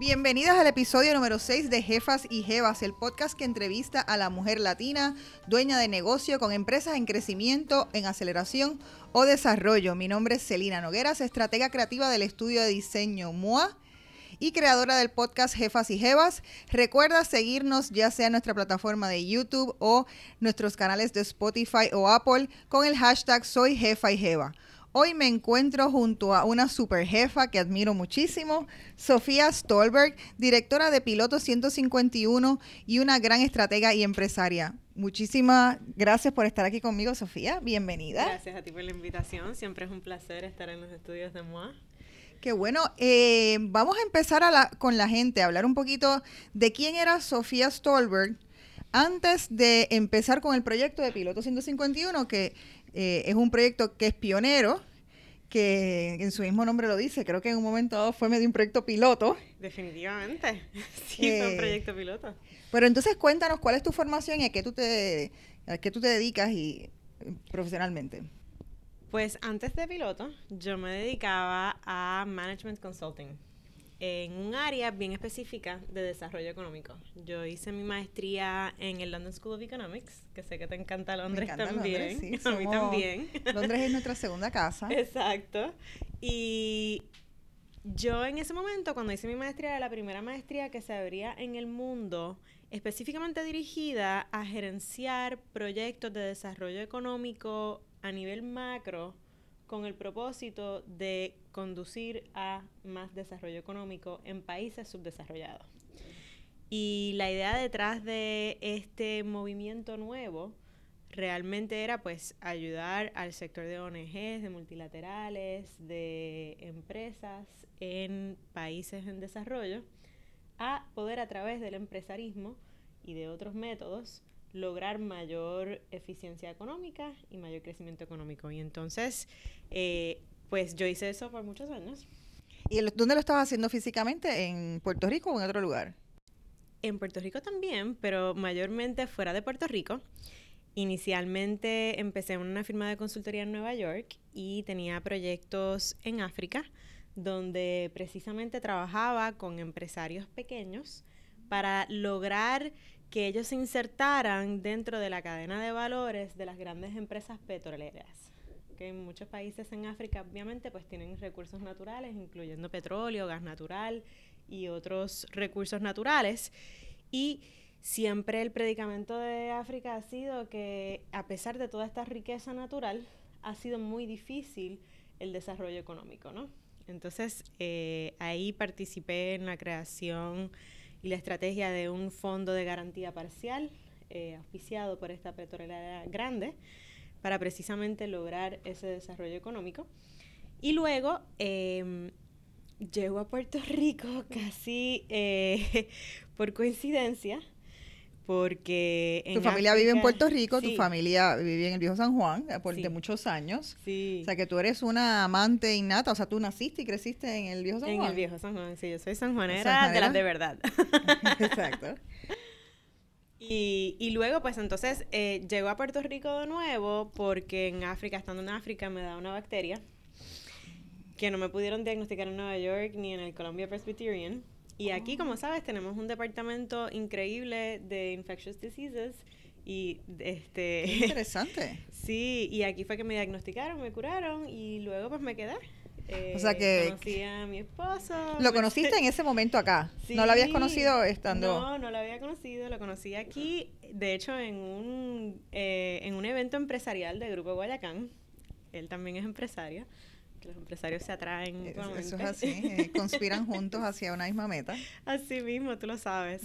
Bienvenidas al episodio número 6 de Jefas y Jevas, el podcast que entrevista a la mujer latina, dueña de negocio con empresas en crecimiento, en aceleración o desarrollo. Mi nombre es Celina Nogueras, estratega creativa del estudio de diseño MOA y creadora del podcast Jefas y Jevas. Recuerda seguirnos ya sea en nuestra plataforma de YouTube o nuestros canales de Spotify o Apple con el hashtag Soy Jefa y Jeva. Hoy me encuentro junto a una super jefa que admiro muchísimo, Sofía Stolberg, directora de Piloto 151 y una gran estratega y empresaria. Muchísimas gracias por estar aquí conmigo, Sofía. Bienvenida. Gracias a ti por la invitación. Siempre es un placer estar en los estudios de MOA. Qué bueno. Eh, vamos a empezar con la gente, a hablar un poquito de quién era Sofía Stolberg antes de empezar con el proyecto de Piloto 151, que eh, es un proyecto que es pionero, que en su mismo nombre lo dice, creo que en un momento dado fue medio un proyecto piloto. Definitivamente, sí, fue un eh, proyecto piloto. Pero entonces cuéntanos cuál es tu formación y a qué tú te, a qué tú te dedicas y, profesionalmente. Pues antes de piloto, yo me dedicaba a Management Consulting en un área bien específica de desarrollo económico. Yo hice mi maestría en el London School of Economics, que sé que te encanta Londres también. a mí también. Londres es nuestra segunda casa. Exacto. Y yo en ese momento, cuando hice mi maestría, era la primera maestría que se abría en el mundo, específicamente dirigida a gerenciar proyectos de desarrollo económico a nivel macro con el propósito de conducir a más desarrollo económico en países subdesarrollados. Y la idea detrás de este movimiento nuevo realmente era pues ayudar al sector de ONGs, de multilaterales, de empresas en países en desarrollo a poder a través del empresarismo y de otros métodos lograr mayor eficiencia económica y mayor crecimiento económico. Y entonces, eh, pues yo hice eso por muchos años. ¿Y dónde lo estabas haciendo físicamente? ¿En Puerto Rico o en otro lugar? En Puerto Rico también, pero mayormente fuera de Puerto Rico. Inicialmente empecé en una firma de consultoría en Nueva York y tenía proyectos en África, donde precisamente trabajaba con empresarios pequeños para lograr que ellos se insertaran dentro de la cadena de valores de las grandes empresas petroleras. Que en muchos países en África, obviamente, pues tienen recursos naturales, incluyendo petróleo, gas natural y otros recursos naturales. Y siempre el predicamento de África ha sido que, a pesar de toda esta riqueza natural, ha sido muy difícil el desarrollo económico, ¿no? Entonces, eh, ahí participé en la creación y la estrategia de un fondo de garantía parcial eh, auspiciado por esta petrolera grande para precisamente lograr ese desarrollo económico. Y luego eh, llego a Puerto Rico casi eh, por coincidencia porque tu familia vive en Puerto Rico, tu familia vive en el viejo San Juan eh, por de muchos años. Sí. O sea que tú eres una amante innata, o sea, tú naciste y creciste en el viejo San Juan. En el viejo San Juan, sí, yo soy sanjuanera, de las de verdad. Exacto. Y, y, luego, pues entonces, eh, llego a Puerto Rico de nuevo porque en África, estando en África, me da una bacteria que no me pudieron diagnosticar en Nueva York ni en el Columbia Presbyterian. Y aquí, como sabes, tenemos un departamento increíble de infectious diseases y este interesante. sí, y aquí fue que me diagnosticaron, me curaron y luego pues me quedé. o sea que conocí a mi esposo. ¿Lo conociste en ese momento acá? ¿No lo habías conocido estando? No, no lo había conocido, lo conocí aquí, de hecho en un eh, en un evento empresarial de Grupo Guayacán. Él también es empresario que los empresarios se atraen. Eso, eso es así, eh, conspiran juntos hacia una misma meta. Así mismo, tú lo sabes.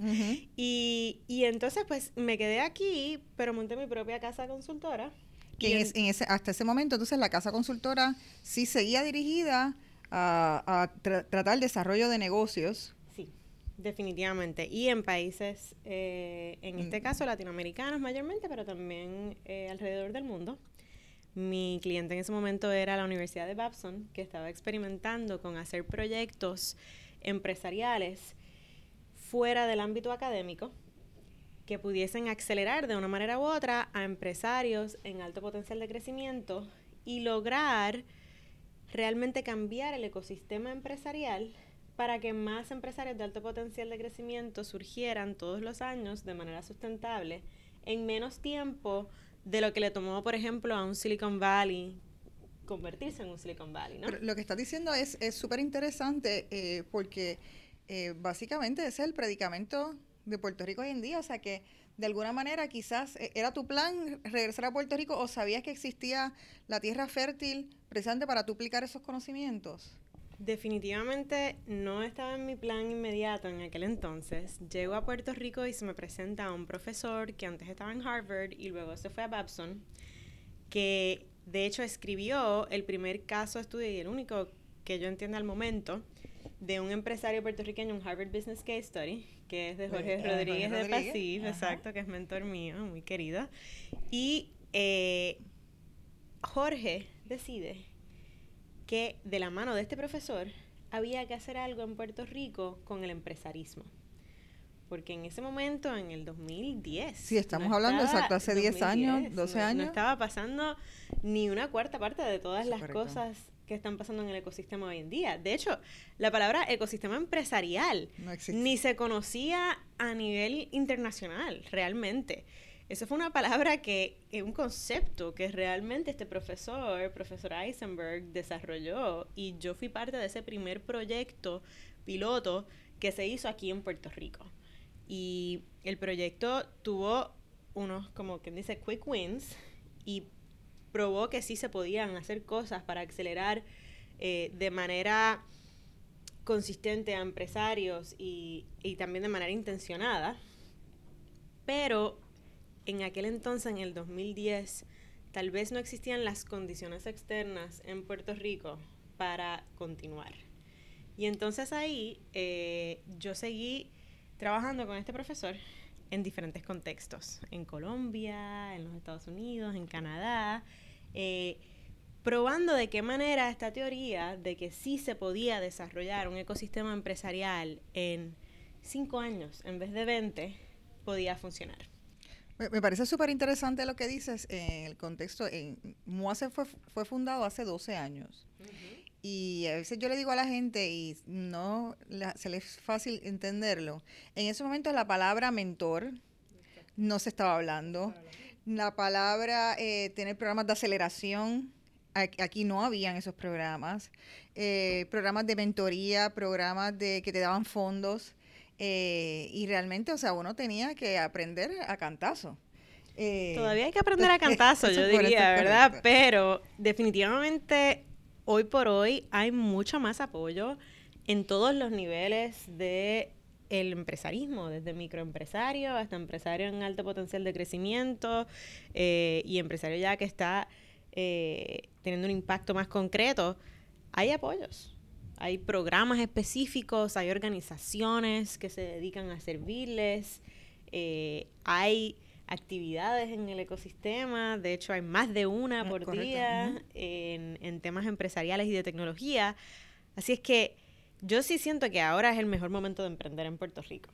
y, y, entonces, pues, me quedé aquí, pero monté mi propia casa consultora. Que en, ese, hasta ese momento, entonces, la casa consultora sí seguía dirigida a, a tratar el desarrollo de negocios. Sí, definitivamente. Y en países, eh, en este mm. caso, latinoamericanos mayormente, pero también eh, alrededor del mundo. Mi cliente en ese momento era la Universidad de Babson, que estaba experimentando con hacer proyectos empresariales fuera del ámbito académico que pudiesen acelerar de una manera u otra a empresarios en alto potencial de crecimiento y lograr realmente cambiar el ecosistema empresarial para que más empresarios de alto potencial de crecimiento surgieran todos los años de manera sustentable en menos tiempo de lo que le tomó, por ejemplo, a un Silicon Valley convertirse en un Silicon Valley, ¿no? lo que estás diciendo es súper interesante eh, porque eh, básicamente ese es el predicamento de Puerto Rico hoy en día, o sea que de alguna manera quizás eh, era tu plan regresar a Puerto Rico o sabías que existía la tierra fértil precisamente para duplicar esos conocimientos. Definitivamente no estaba en mi plan inmediato en aquel entonces. Llego a Puerto Rico y se me presenta un profesor que antes estaba en Harvard y luego se fue a Babson, que de hecho escribió el primer caso estudio y el único que yo entiendo al momento de un empresario puertorriqueño, un Harvard Business Case Study, que es de Jorge Rodríguez, de Pasif, exacto, que es mentor mío, muy querido. Y eh, Jorge decide que de la mano de este profesor había que hacer algo en Puerto Rico con el empresarismo. Porque en ese momento, en el 2010. Sí, estamos hablando exacto, hace 10 años, 12 años. No estaba pasando ni una cuarta parte de todas las cosas que están pasando en el ecosistema hoy en día. De hecho, la palabra ecosistema empresarial ni se conocía a nivel internacional, realmente. Eso fue una palabra que, un concepto que realmente este profesor, profesor Eisenberg, desarrolló y yo fui parte de ese primer proyecto piloto que se hizo aquí en Puerto Rico. Y el proyecto tuvo unos, como quien dice, quick wins y probó que sí se podían hacer cosas para acelerar eh, de manera consistente a empresarios y, y también de manera intencionada. Pero en aquel entonces, en el 2010, tal vez no existían las condiciones externas en Puerto Rico para continuar. Y entonces ahí eh, yo seguí trabajando con este profesor en diferentes contextos, en Colombia, en los Estados Unidos, en Canadá, eh, probando de qué manera esta teoría de que sí se podía desarrollar un ecosistema empresarial en cinco años en vez de 20 podía funcionar. Me, parece súper interesante lo que dices en el contexto. En, Moase fue, fue fundado hace 12 años. Y a veces yo le digo a la gente, y no se les es fácil entenderlo, en ese momento la palabra mentor no se estaba hablando. La palabra eh, tener programas de aceleración, aquí no habían esos programas. Eh, programas de mentoría, programas de que te daban fondos. Eh, y realmente, o sea, uno tenía que aprender a cantazo. Eh, Todavía hay que aprender a cantazo, yo diría, ¿verdad? Pero definitivamente hoy por hoy hay mucho más apoyo en todos los niveles de el empresarismo, desde microempresario hasta empresario en alto potencial de crecimiento eh, y empresario ya que está teniendo un impacto más concreto, hay apoyos. Hay programas específicos, hay organizaciones que se dedican a servirles, eh, hay actividades en el ecosistema, de hecho hay más de una ah, por día en, en temas empresariales y de tecnología. Así es que yo sí siento que ahora es el mejor momento de emprender en Puerto Rico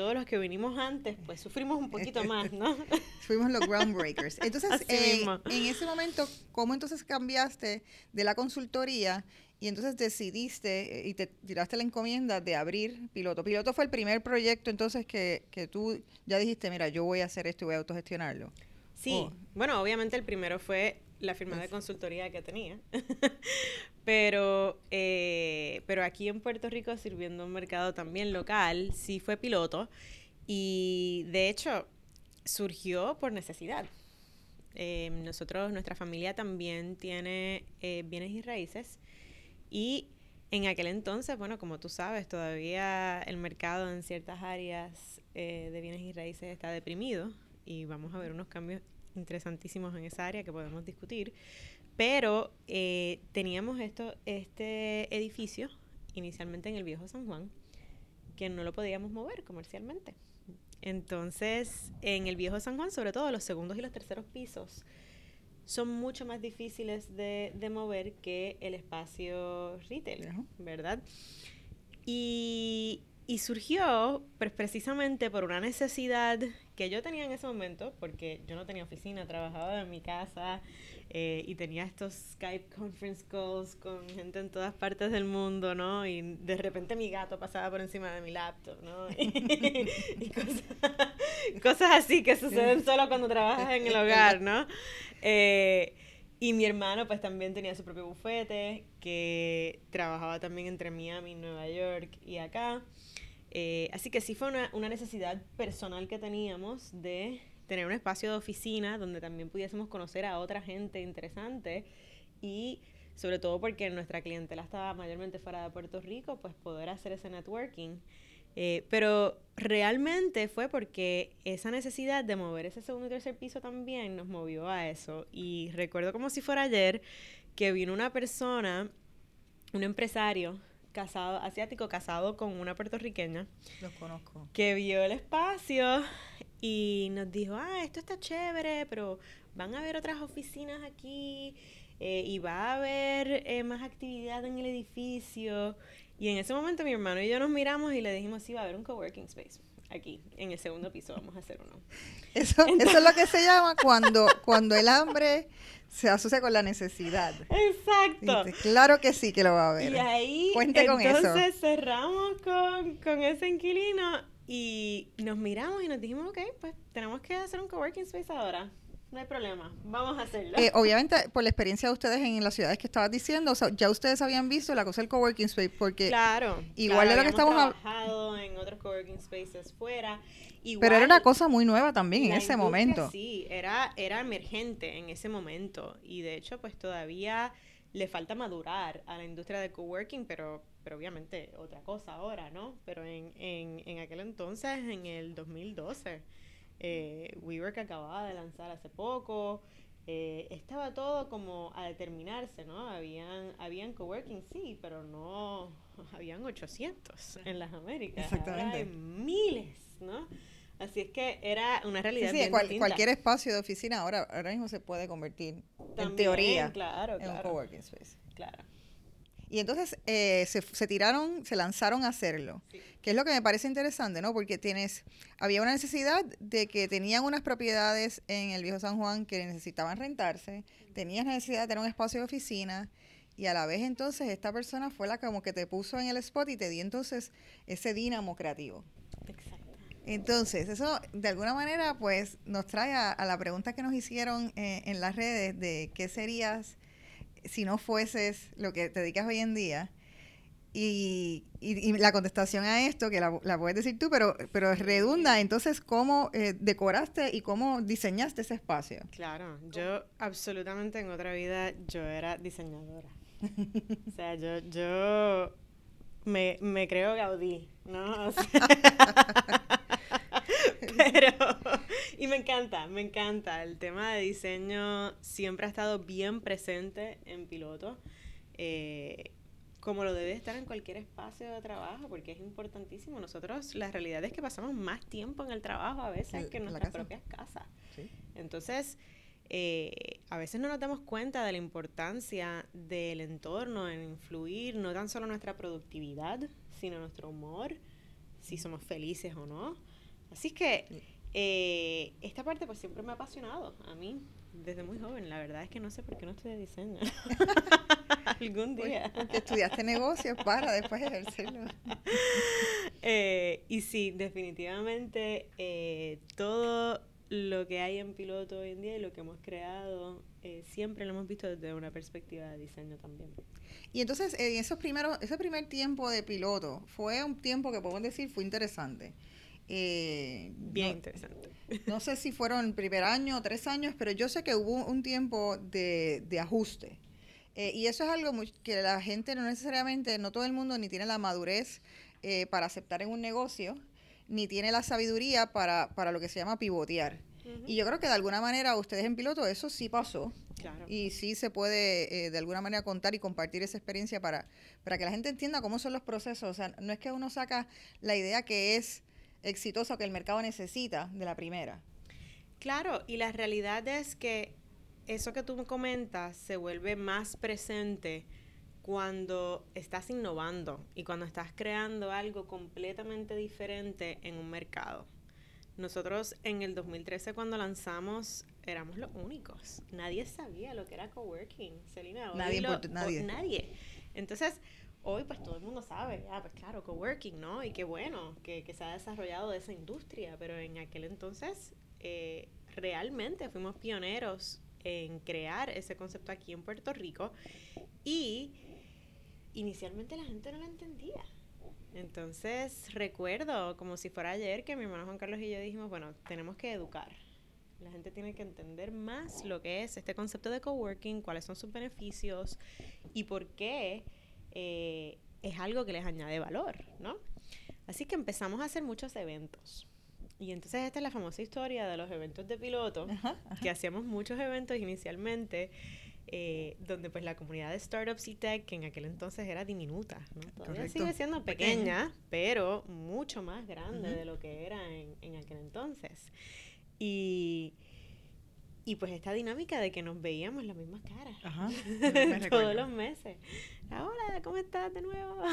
todos los que vinimos antes, pues sufrimos un poquito más, ¿no? Fuimos los groundbreakers. Entonces, eh, en ese momento, ¿cómo entonces cambiaste de la consultoría y entonces decidiste eh, y te tiraste la encomienda de abrir Piloto. Piloto fue el primer proyecto entonces que, que tú ya dijiste, mira, yo voy a hacer esto y voy a autogestionarlo. Sí, oh. bueno, obviamente el primero fue la firma de consultoría que tenía, pero, eh, pero aquí en Puerto Rico, sirviendo un mercado también local, sí fue piloto y de hecho surgió por necesidad. Eh, nosotros, nuestra familia también tiene bienes y raíces y en aquel entonces, bueno, como tú sabes, todavía el mercado en ciertas áreas eh, de bienes y raíces está deprimido y vamos a ver unos cambios interesantísimos en esa área que podemos discutir. Pero eh, teníamos esto, este edificio inicialmente en el viejo San Juan que no lo podíamos mover comercialmente. Entonces, en el viejo San Juan, sobre todo los segundos y los terceros pisos, son mucho más difíciles de, mover que el espacio retail, ¿verdad? Y, surgió pues, precisamente por una necesidad que yo tenía en ese momento, porque yo no tenía oficina, trabajaba en mi casa eh, y tenía estos Skype conference calls con gente en todas partes del mundo, ¿no? Y de repente mi gato pasaba por encima de mi laptop, ¿no? y, cosas, así que suceden solo cuando trabajas en el hogar, ¿no? Eh, y mi hermano pues también tenía su propio bufete, que trabajaba también entre Miami, Nueva York y acá. Eh, así que sí fue una, una, necesidad personal que teníamos de tener un espacio de oficina donde también pudiésemos conocer a otra gente interesante y sobre todo porque nuestra clientela estaba mayormente fuera de Puerto Rico, pues poder hacer ese networking. Eh, pero realmente fue porque esa necesidad de mover ese segundo y tercer piso también nos movió a eso. Y recuerdo como si fuera ayer que vino una persona, un empresario casado, asiático casado con una puertorriqueña. Los conozco. Que vio el espacio y nos dijo, ah, esto está chévere, pero van a haber otras oficinas aquí eh, y va a haber eh, más actividad en el edificio. Y en ese momento mi hermano y yo nos miramos y le dijimos, sí, va a haber un coworking space aquí, en el segundo piso, vamos a hacer uno. Eso, eso es lo que se llama cuando, cuando el hambre se asocia con la necesidad. Exacto. claro que sí que lo va a haber. Y ahí, entonces cerramos con, con ese inquilino y nos miramos y nos dijimos, ok, pues tenemos que hacer un coworking space ahora. No hay problema, vamos a hacerlo. Eh, obviamente, por la experiencia de ustedes en las ciudades que estabas diciendo, ya ustedes habían visto la cosa del coworking space, porque claro, igual de lo que estamos trabajado en otros coworking spaces fuera. Pero era una cosa muy nueva también en ese momento. Sí, era, era emergente en ese momento. Y de hecho, pues todavía le falta madurar a la industria de coworking, pero, pero obviamente otra cosa ahora, ¿no? Pero en, en, en aquel entonces, en el 2012 eh, WeWork acababa de lanzar hace poco, eh, estaba todo como a determinarse, ¿no? Habían, habían coworking, sí, pero no, habían 800 en las Américas. Exactamente. hay miles, ¿no? Así es que era una realidad. Sí, sí cualquier espacio de oficina ahora, ahora mismo se puede convertir, en teoría, claro, en un coworking space. Claro. Y entonces eh, se, se, tiraron, se lanzaron a hacerlo, que es lo que me parece interesante, ¿no? Porque tienes, había una necesidad de que tenían unas propiedades en el viejo San Juan que necesitaban rentarse, tenías necesidad de tener un espacio de oficina y a la vez entonces esta persona fue la como que te puso en el spot y te dio entonces ese dínamo creativo. Exacto. Entonces, eso de alguna manera pues nos trae a, la pregunta que nos hicieron eh, en las redes de qué serías si no fueses lo que te dedicas hoy en día. Y, y, la contestación a esto, que la, la, puedes decir tú, pero, pero redunda, entonces, ¿cómo eh, decoraste y cómo diseñaste ese espacio? Claro, yo absolutamente en otra vida yo era diseñadora. o sea, yo, yo me, me creo Gaudí, ¿no? Pero, y me encanta, me encanta. El tema de diseño siempre ha estado bien presente en piloto. Eh, como lo debe estar en cualquier espacio de trabajo, porque es importantísimo. Nosotros, la realidad es que pasamos más tiempo en el trabajo a veces que en nuestras propias casas. Entonces, eh, a veces no nos damos cuenta de la importancia del entorno en influir no tan solo nuestra productividad, sino nuestro humor, si somos felices o no. Así que eh, esta parte pues siempre me ha apasionado a mí desde muy joven. La verdad es que no sé por qué no estudié diseño. Algún día. Porque estudiaste negocios para después ejercerlo. Eh, y sí, definitivamente eh, todo lo que hay en piloto hoy en día y lo que hemos creado siempre lo hemos visto desde una perspectiva de diseño también. Y entonces, en esos primeros, ese primer tiempo de piloto fue un tiempo que podemos decir fue interesante. Eh, Bien interesante. No sé si fueron el primer año o tres años, pero yo sé que hubo un tiempo de, ajuste. Eh, y eso es algo que la gente no necesariamente, no todo el mundo ni tiene la madurez eh, para aceptar en un negocio, ni tiene la sabiduría para, lo que se llama pivotear. Y yo creo que de alguna manera ustedes en piloto eso sí pasó. Y sí se puede de alguna manera contar y compartir esa experiencia para, para que la gente entienda cómo son los procesos. O sea, no es que uno saca la idea que es exitoso que el mercado necesita de la primera. Claro, y la realidad es que eso que tú comentas se vuelve más presente cuando estás innovando y cuando estás creando algo completamente diferente en un mercado. Nosotros en el 2013 cuando lanzamos éramos los únicos. Nadie sabía lo que era coworking, Celina. Nadie, nadie. nadie. Entonces, hoy pues todo el mundo sabe, ah, pues claro, coworking, ¿no? Y qué bueno que, que se ha desarrollado esa industria, pero en aquel entonces eh, realmente fuimos pioneros en crear ese concepto aquí en Puerto Rico y inicialmente la gente no lo entendía. Entonces recuerdo como si fuera ayer que mi hermano Juan Carlos y yo dijimos, bueno, tenemos que educar. La gente tiene que entender más lo que es este concepto de coworking, cuáles son sus beneficios y por qué eh, es algo que les añade valor, ¿no? Así que empezamos a hacer muchos eventos. Y entonces esta es la famosa historia de los eventos de piloto, que hacíamos muchos eventos inicialmente, eh, donde pues la comunidad de startups y tech, que en aquel entonces era diminuta, ¿no? todavía sigue siendo pequeña, pero mucho más grande de lo que era en, en aquel entonces. Y, y pues esta dinámica de que nos veíamos las mismas caras todos los meses. Hola, ¿cómo estás de nuevo?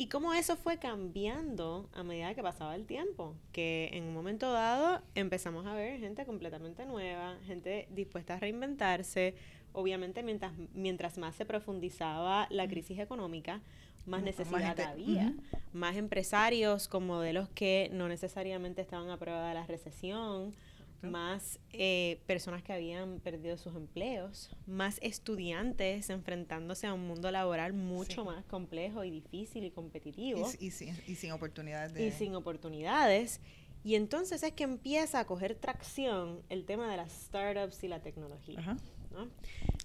Y cómo eso fue cambiando a medida que pasaba el tiempo, que en un momento dado empezamos a ver gente completamente nueva, gente dispuesta a reinventarse, obviamente mientras, mientras más se profundizaba la crisis económica, más necesidad había, más empresarios con modelos que no necesariamente estaban a prueba de la recesión, más eh, personas que habían perdido sus empleos, más estudiantes enfrentándose a un mundo laboral mucho más complejo y difícil y competitivo. Y, sin, oportunidades. Y sin oportunidades. Y entonces es que empieza a coger tracción el tema de las startups y la tecnología.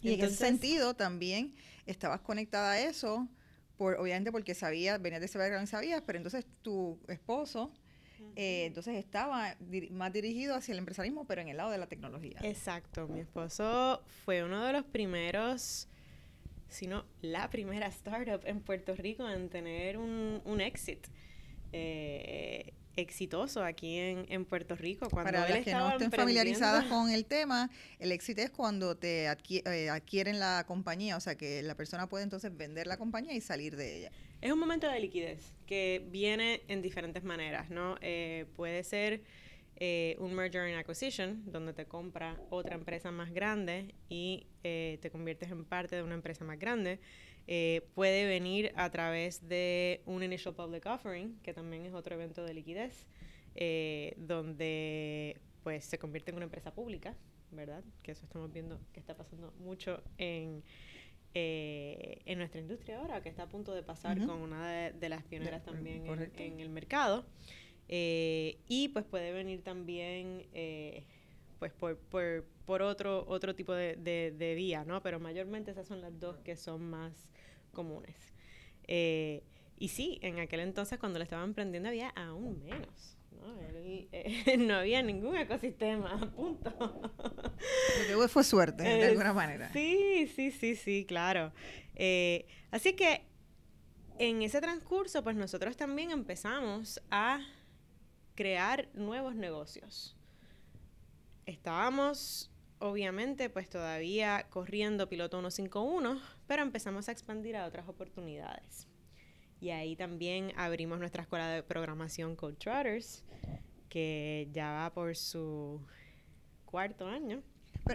Y, en ese sentido también estabas conectada a eso, por, obviamente porque sabías, venías de ese background y sabías, pero entonces tu esposo eh, entonces estaba más dirigido hacia el empresarismo, pero en el lado de la tecnología. Exacto. Mi esposo fue uno de los primeros, si no la primera startup en Puerto Rico en tener un, un exit. Eh, exitoso aquí en, en, Puerto Rico. Cuando Para las que no estén familiarizadas con el tema, el éxito es cuando te eh, adquieren la compañía, o sea que la persona puede entonces vender la compañía y salir de ella. Es un momento de liquidez que viene en diferentes maneras, ¿no? Eh, puede ser eh, un merger and acquisition, donde te compra otra empresa más grande y te conviertes en parte de una empresa más grande. Eh, puede venir a través de un Initial Public Offering, que también es otro evento de liquidez, eh, donde pues se convierte en una empresa pública, ¿verdad? Que eso estamos viendo que está pasando mucho en, eh, en nuestra industria ahora, que está a punto de pasar con una de, las pioneras también en, el mercado. y pues puede venir también pues por, por, por, otro, otro tipo de, de, de, vía, ¿no? Pero mayormente esas son las dos que son más comunes. Eh, y sí, en aquel entonces cuando lo estaba emprendiendo había aún menos. ¿no? Eh, no había ningún ecosistema, punto. Lo que fue suerte, de alguna manera. Sí, sí, sí, sí, claro. Eh, así que en ese transcurso, pues nosotros también empezamos a crear nuevos negocios. Estábamos obviamente, pues todavía corriendo piloto 151, pero empezamos a expandir a otras oportunidades. Y ahí también abrimos nuestra escuela de programación Code Trotters, que ya va por su cuarto año.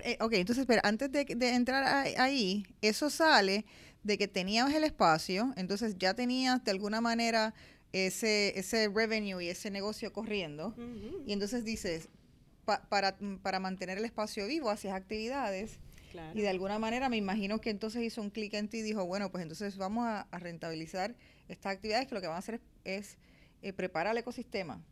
Eh, ok, entonces, pero antes de, entrar ahí, eso sale de que teníamos el espacio, entonces ya tenías de alguna manera ese, ese revenue y ese negocio corriendo, y entonces dices, para, para mantener el espacio vivo, haces actividades. Y de alguna manera me imagino que entonces hizo un clic en ti y dijo, bueno, pues entonces vamos a, rentabilizar estas actividades que lo que van a hacer es, eh, preparar el ecosistema.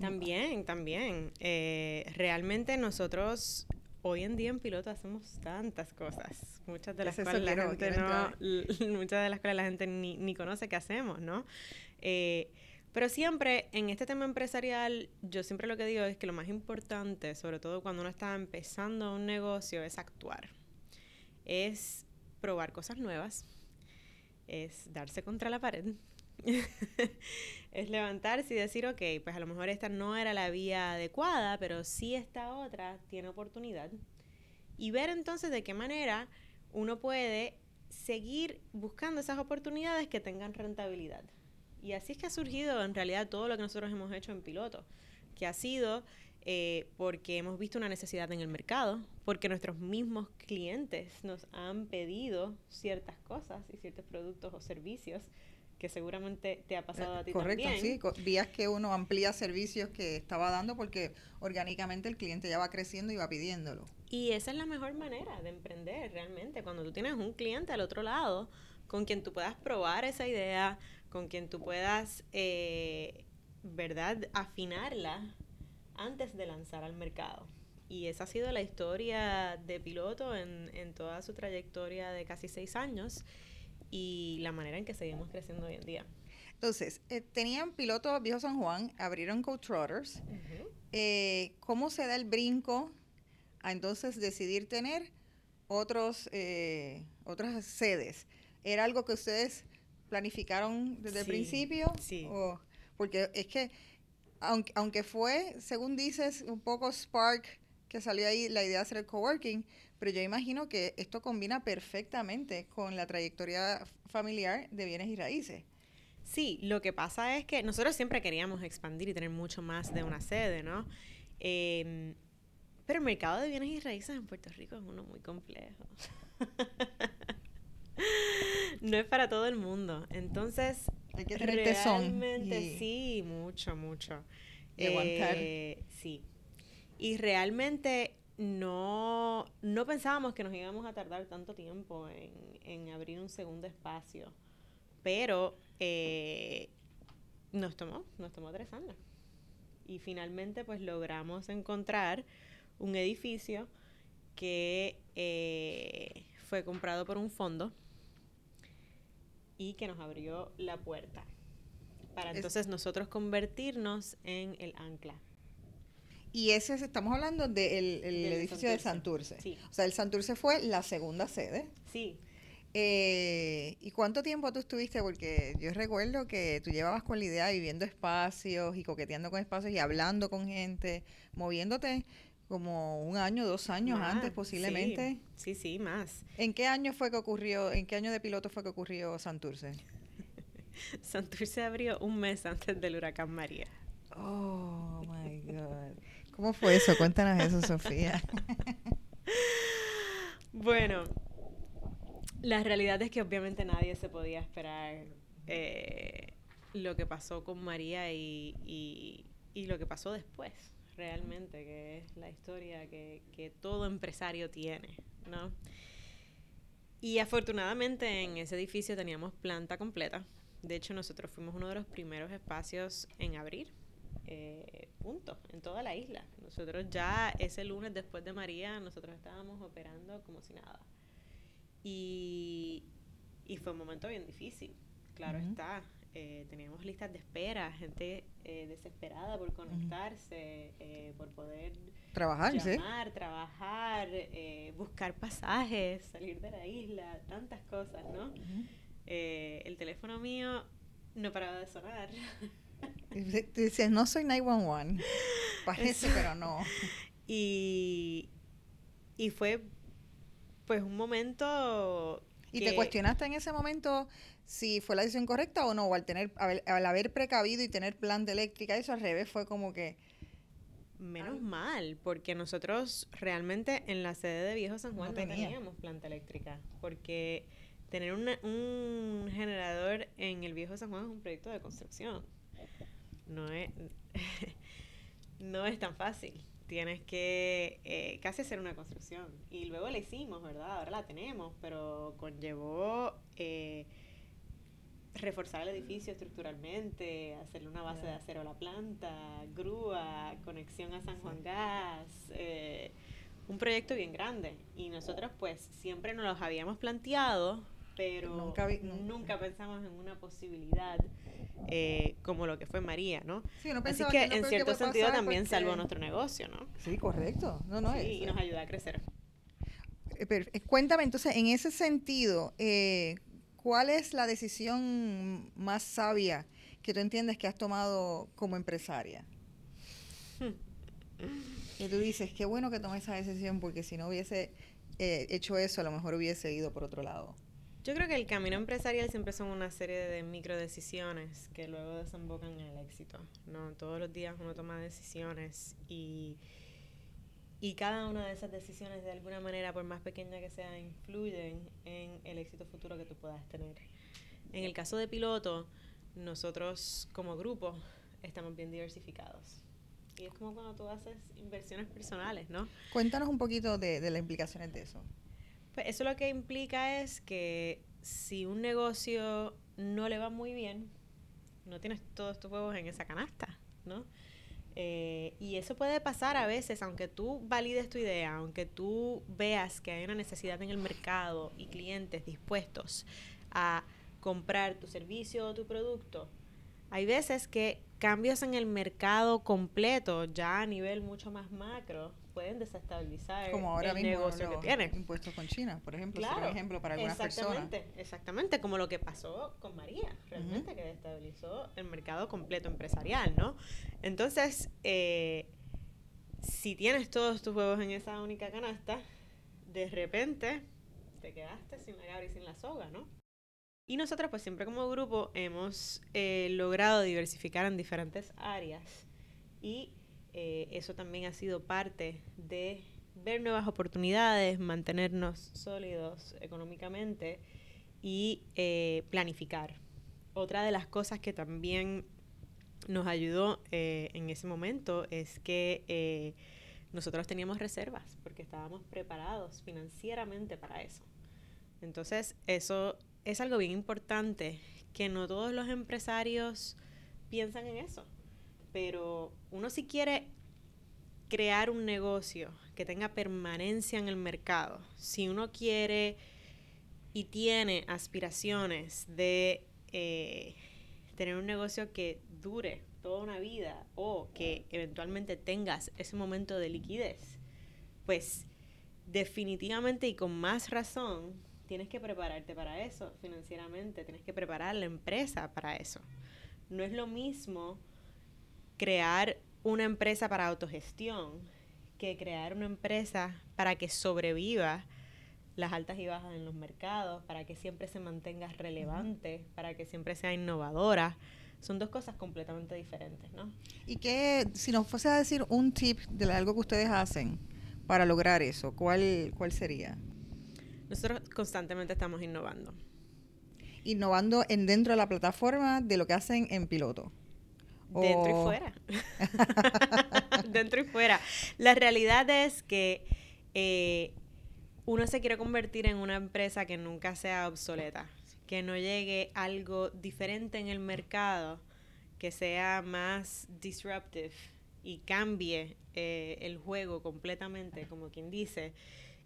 También, también. Eh, realmente nosotros hoy en día en piloto hacemos tantas cosas, muchas de las cuales la gente no, muchas de las cuales la gente ni, ni conoce que hacemos, ¿no? Eh, pero siempre en este tema empresarial, yo siempre lo que digo es que lo más importante, sobre todo cuando uno está empezando un negocio, es actuar. Es probar cosas nuevas, es darse contra la pared, es levantarse y decir, ok, pues a lo mejor esta no era la vía adecuada, pero sí esta otra tiene oportunidad. Y ver entonces de qué manera uno puede seguir buscando esas oportunidades que tengan rentabilidad. Y así es que ha surgido en realidad todo lo que nosotros hemos hecho en piloto. que ha sido eh, porque hemos visto una necesidad en el mercado, porque nuestros mismos clientes nos han pedido ciertas cosas y ciertos productos o servicios que seguramente te ha pasado a ti Correcto, también. sí, vías que uno amplía servicios que estaba dando porque orgánicamente el cliente ya va creciendo y va pidiéndolo. Y esa es la mejor manera de emprender realmente, cuando tú tienes un cliente al otro lado con quien tú puedas probar esa idea, con quien tú puedas, eh, ¿verdad?, afinarla antes de lanzar al mercado. Y esa ha sido la historia de Piloto en, en toda su trayectoria de casi seis años y la manera en que seguimos creciendo hoy en día. Entonces, eh, tenían Piloto Viejo San Juan, abrieron Coach Trotters. Eh, ¿Cómo se da el brinco a entonces decidir tener otros, eh, otras sedes? ¿Era algo que ustedes planificaron desde el principio? Sí. porque es que, aunque, aunque fue, según dices, un poco Spark que salió ahí la idea de hacer el coworking, pero yo imagino que esto combina perfectamente con la trayectoria familiar de bienes y raíces. Sí, lo que pasa es que nosotros siempre queríamos expandir y tener mucho más de una sede, ¿no? Em, pero el mercado de bienes y raíces en Puerto Rico es uno muy complejo. no es para todo el mundo. Entonces, hay que tener realmente sí, mucho, mucho. Aguantar. Eh, sí. Y realmente no, no pensábamos que nos íbamos a tardar tanto tiempo en, en abrir un segundo espacio, pero eh, nos tomó, nos tomó tres años. Y finalmente pues logramos encontrar un edificio que eh, fue comprado por un fondo y que nos abrió la puerta para entonces nosotros convertirnos en el ancla y ese estamos hablando del edificio de Santurce. O sea, el Santurce fue la segunda sede. Sí. Eh, ¿Y cuánto tiempo tú estuviste? Porque yo recuerdo que tú llevabas con la idea de viviendo espacios y coqueteando con espacios y hablando con gente, moviéndote como un año, dos años antes posiblemente. Sí. sí, sí, más. ¿En qué año fue que ocurrió, en qué año de piloto fue que ocurrió Santurce? Santurce abrió un mes antes del huracán María. Oh, my God. ¿Cómo fue eso? Cuéntanos eso, Sofía. bueno, la realidad es que obviamente nadie se podía esperar eh, lo que pasó con María y, y, lo que pasó después, realmente, que es la historia que, que todo empresario tiene, ¿no? Y afortunadamente en ese edificio teníamos planta completa. De hecho, nosotros fuimos uno de los primeros espacios en abrir eh, punto, en toda la isla. Nosotros ya ese lunes después de María, nosotros estábamos operando como si nada. Y, y fue un momento bien difícil, claro está. Eh, teníamos listas de espera, gente eh, desesperada por conectarse, eh, por poder trabajar, llamar, trabajar, buscar pasajes, salir de la isla, tantas cosas, ¿no? el teléfono mío no paraba de sonar. Dices, no soy 911. Parece, pero no. Y, y fue pues un momento... ¿Y te cuestionaste en ese momento si fue la decisión correcta o no? O al, tener, al, haber precavido y tener planta eléctrica, eso al revés fue como que... Menos mal, porque nosotros realmente en la sede de Viejo San Juan no, teníamos planta eléctrica, porque tener un generador en el Viejo San Juan es un proyecto de construcción no es, no es tan fácil. Tienes que eh, casi hacer una construcción. Y luego la hicimos, ¿verdad? Ahora la tenemos, pero conllevó eh, reforzar el edificio estructuralmente, hacerle una base de acero a la planta, grúa, conexión a San Juan Gas. Eh, un proyecto bien grande. Y nosotros pues siempre nos los habíamos planteado, pero nunca, nunca pensamos en una posibilidad eh, como lo que fue María, ¿no? Así que, en cierto sentido también salvó nuestro negocio, ¿no? Sí, correcto. No, no sí, y nos ayuda a crecer. Eh, eh, cuéntame entonces, en ese sentido, ¿cuál es la decisión más sabia que tú entiendes que has tomado como empresaria? que tú dices, qué bueno que tomé esa decisión porque si no hubiese hecho eso, a lo mejor hubiese ido por otro lado. Yo creo que el camino empresarial siempre son una serie de micro decisiones que luego desembocan en el éxito. ¿no? Todos los días uno toma decisiones y, y cada una de esas decisiones de alguna manera, por más pequeña que sea, influyen en el éxito futuro que tú puedas tener. En el caso de piloto, nosotros como grupo estamos bien diversificados. Y es como cuando tú haces inversiones personales, ¿no? Cuéntanos un poquito de, de las implicaciones de eso. Pues eso lo que implica es que si un negocio no le va muy bien, no tienes todos tus huevos en esa canasta, ¿no? Eh, y eso puede pasar a veces, aunque tú valides tu idea, aunque tú veas que hay una necesidad en el mercado y clientes dispuestos a comprar tu servicio o tu producto, hay veces que cambios en el mercado completo, ya a nivel mucho más macro, pueden desestabilizar Como ahora el mismo negocio que tienes. impuestos con China, por ejemplo, Claro, un ejemplo para algunas exactamente, personas. Exactamente, como lo que pasó con María, realmente, que destabilizó el mercado completo empresarial, ¿no? Entonces, eh, si tienes todos tus huevos en esa única canasta, de repente te quedaste sin la cabra y sin la soga, ¿no? Y nosotros, pues siempre como grupo, hemos eh, logrado diversificar en diferentes áreas y eh, eso también ha sido parte de ver nuevas oportunidades, mantenernos sólidos económicamente y eh, planificar. Otra de las cosas que también nos ayudó eh, en ese momento es que nosotros teníamos reservas porque estábamos preparados financieramente para eso. Entonces, eso es algo bien importante, que no todos los empresarios piensan en eso, pero uno si quiere crear un negocio que tenga permanencia en el mercado, si uno quiere y tiene aspiraciones de eh, tener un negocio que dure toda una vida o que eventualmente tengas ese momento de liquidez, pues definitivamente y con más razón tienes que prepararte para eso financieramente, tienes que preparar la empresa para eso. No es lo mismo crear una empresa para autogestión que crear una empresa para que sobreviva las altas y bajas en los mercados, para que siempre se mantenga relevante, para que siempre sea innovadora. Son dos cosas completamente diferentes, ¿no? Y que, si nos fuese a decir un tip de algo que ustedes hacen para lograr eso, ¿cuál, cuál sería? Nosotros constantemente estamos innovando. Innovando en dentro de la plataforma de lo que hacen en piloto. Dentro y fuera. Dentro y fuera. La realidad es que eh, uno se quiere convertir en una empresa que nunca sea obsoleta, que no llegue algo diferente en el mercado, que sea más disruptive y cambie eh, el juego completamente, como quien dice,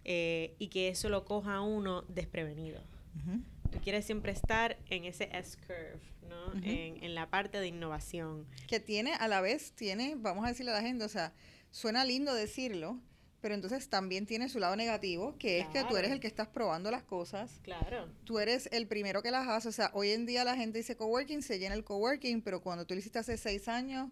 eh, y que eso lo coja uno desprevenido. Ujú. Tú quieres siempre estar en ese S-curve, ¿no? Ujú. en, en la parte de innovación. que tiene a la vez, tiene, vamos a decirle a la gente, o sea, suena lindo decirlo, pero entonces también tiene su lado negativo, que es que tú eres Claro. el que estás probando las cosas, Claro. tú eres el primero que las hace, o sea, hoy en día la gente dice coworking, se llena el coworking, pero cuando tú lo hiciste hace seis años,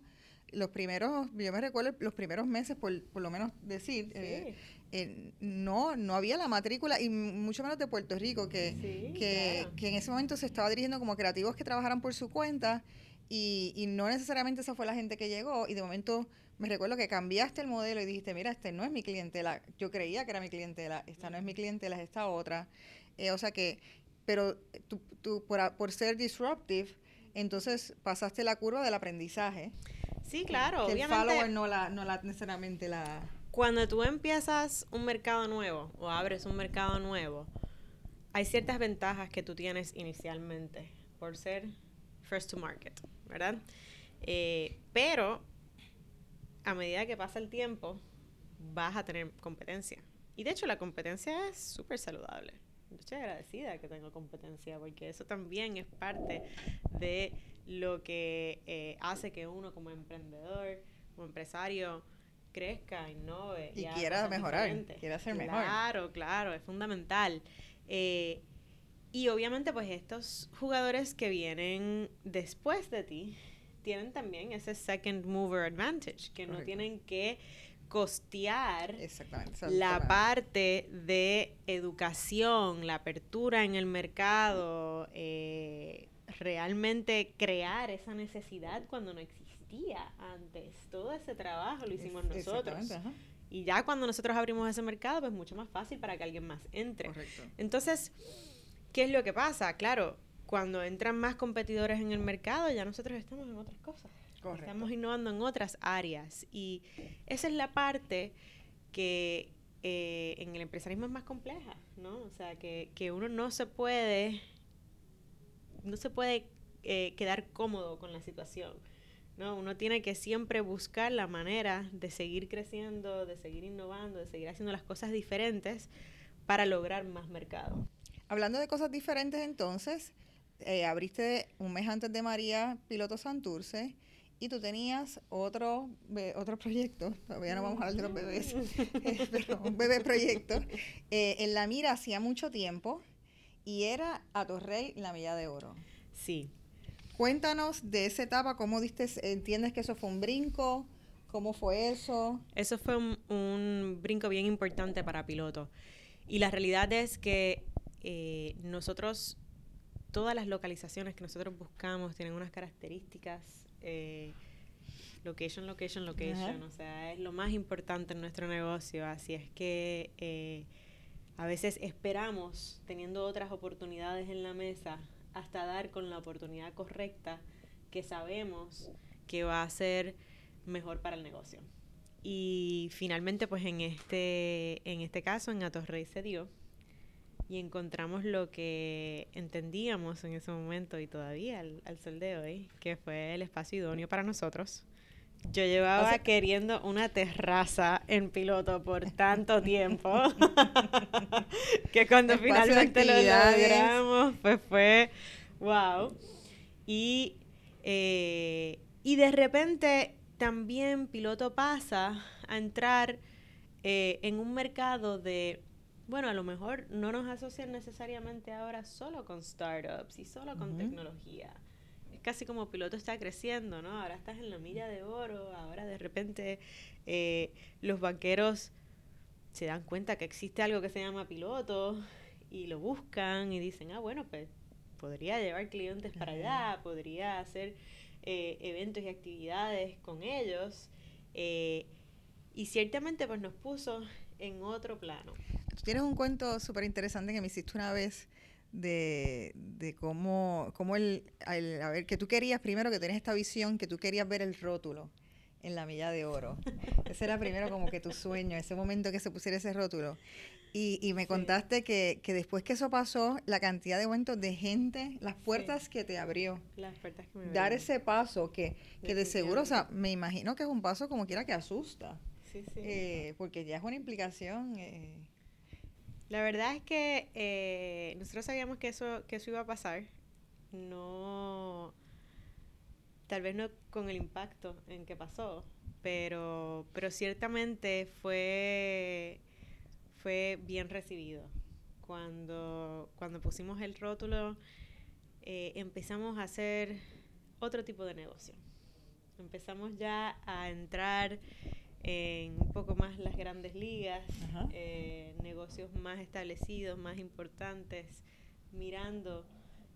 los primeros, yo me recuerdo los primeros meses, por, por lo menos decir, eh, eh, no, no había la matrícula, y mucho menos de Puerto Rico, que, Sí, que, claro. que en ese momento se estaba dirigiendo como creativos que trabajaran por su cuenta y, y no necesariamente esa fue la gente que llegó y de momento me recuerdo que cambiaste el modelo y dijiste, mira, este no es mi clientela, yo creía que era mi clientela, esta no es mi clientela, es esta otra. Eh, o sea que, pero tú, tú por, por ser disruptive, entonces pasaste la curva del aprendizaje. Sí, claro. que el obviamente, follower no la, no la necesariamente la... cuando tú empiezas un mercado nuevo o abres un mercado nuevo, hay ciertas ventajas que tú tienes inicialmente por ser first to market, ¿verdad? Eh, pero a medida que pasa el tiempo, vas a tener competencia. Y de hecho la competencia es súper saludable. Yo estoy agradecida que tengo competencia porque eso también es parte de lo que eh, hace que uno como emprendedor, como empresario, crezca, innove. Y haga quiera cosas mejorar, quiera ser mejor. Claro, claro, es fundamental. Eh, y obviamente pues estos jugadores que vienen después de ti tienen también ese second mover advantage, que no tienen que costear Exactamente. la parte de educación, la apertura en el mercado, eh, realmente crear esa necesidad cuando no existía antes. Todo ese trabajo lo hicimos nosotros. Y ya cuando nosotros abrimos ese mercado, pues mucho más fácil para que alguien más entre. Correcto. Entonces, ¿qué es lo que pasa? Claro, cuando entran más competidores en el mercado, ya nosotros estamos en otras cosas. Estamos innovando en otras áreas. Y esa es la parte que eh, en el empresarismo es más compleja, ¿no? O sea, que, que uno no se puede, no se puede eh, quedar cómodo con la situación. ¿No? Uno tiene que siempre buscar la manera de seguir creciendo, de seguir innovando, de seguir haciendo las cosas diferentes para lograr más mercado. Hablando de cosas diferentes entonces, eh, abriste un mes antes de María Piloto Santurce y tú tenías otro, otro proyecto, todavía no vamos a hablar de los bebés, eh, pero un bebé proyecto, eh, en la mira hacía mucho tiempo y era a Torrey la milla de oro. Sí. Cuéntanos de esa etapa, ¿cómo diste, entiendes que eso fue un brinco? ¿Cómo fue eso? Eso fue un, brinco bien importante para piloto. Y la realidad es que eh, nosotros, todas las localizaciones que nosotros buscamos tienen unas características eh, location, location, location. O sea, es lo más importante en nuestro negocio. Así es que eh, a veces esperamos, teniendo otras oportunidades en la mesa, hasta dar con la oportunidad correcta que sabemos que va a ser mejor para el negocio. Y finalmente, pues en este, en este caso, en Atorrey se dio y encontramos lo que entendíamos en ese momento y todavía al, sol de hoy, que fue el espacio idóneo para nosotros. Yo llevaba queriendo una terraza en piloto por tanto tiempo que cuando finalmente lo logramos, pues fue wow. Y, eh, y de repente también piloto pasa a entrar eh, en un mercado de bueno, a lo mejor no nos asocian necesariamente ahora solo con startups y solo con tecnología. Casi como piloto está creciendo, ¿no? Ahora estás en la milla de oro, ahora de repente eh, los banqueros se dan cuenta que existe algo que se llama piloto y lo buscan y dicen, ah, bueno, pues podría llevar clientes para allá, podría hacer eh, eventos y actividades con ellos. Eh, y ciertamente pues nos puso en otro plano. Tú tienes un cuento súper interesante que me hiciste una vez de, de cómo, cómo el, a ver, que tú querías primero que tenés esta visión, que tú querías ver el rótulo en la milla de oro. Ese era primero como que tu sueño, ese momento que se pusiera ese rótulo. Y, y me contaste que, que, después que eso pasó, la cantidad de eventos de gente, las puertas que te abrió. Las puertas que me Dar ese paso que, que de seguro, o sea, me imagino que es un paso como quiera que asusta. Sí, sí. Eh, porque ya es una implicación. Eh. La verdad es que eh, nosotros sabíamos que eso, que eso iba a pasar. No. Tal vez no con el impacto en que pasó, pero, pero ciertamente fue, fue bien recibido. Cuando, cuando pusimos el rótulo, empezamos a hacer otro tipo de negocio. Empezamos ya a entrar en un poco más las grandes ligas, eh, negocios más establecidos, más importantes, mirando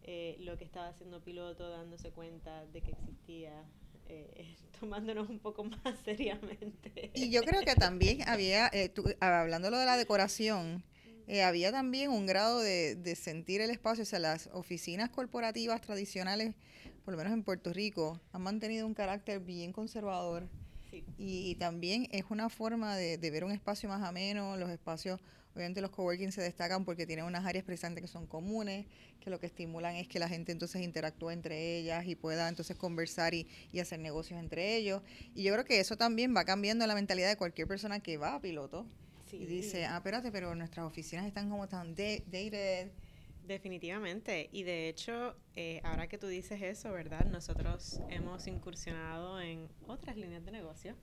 eh, lo que estaba haciendo piloto, dándose cuenta de que existía, eh, tomándonos un poco más seriamente. Y yo creo que también había, hablando de la decoración, había también un grado de, de sentir el espacio, o sea, las oficinas corporativas tradicionales, por lo menos en Puerto Rico, han mantenido un carácter bien conservador y, también es una forma de, ver un espacio más ameno, los espacios, obviamente los coworking se destacan porque tienen unas áreas precisamente que son comunes, que lo que estimulan es que la gente entonces interactúe entre ellas y pueda entonces conversar y, hacer negocios entre ellos. Y yo creo que eso también va cambiando la mentalidad de cualquier persona que va a piloto. Y dice, ah, espérate, pero nuestras oficinas están como tan dated, Definitivamente. Y de hecho, eh, ahora que tú dices eso, ¿verdad? Nosotros hemos incursionado en otras líneas de negocio.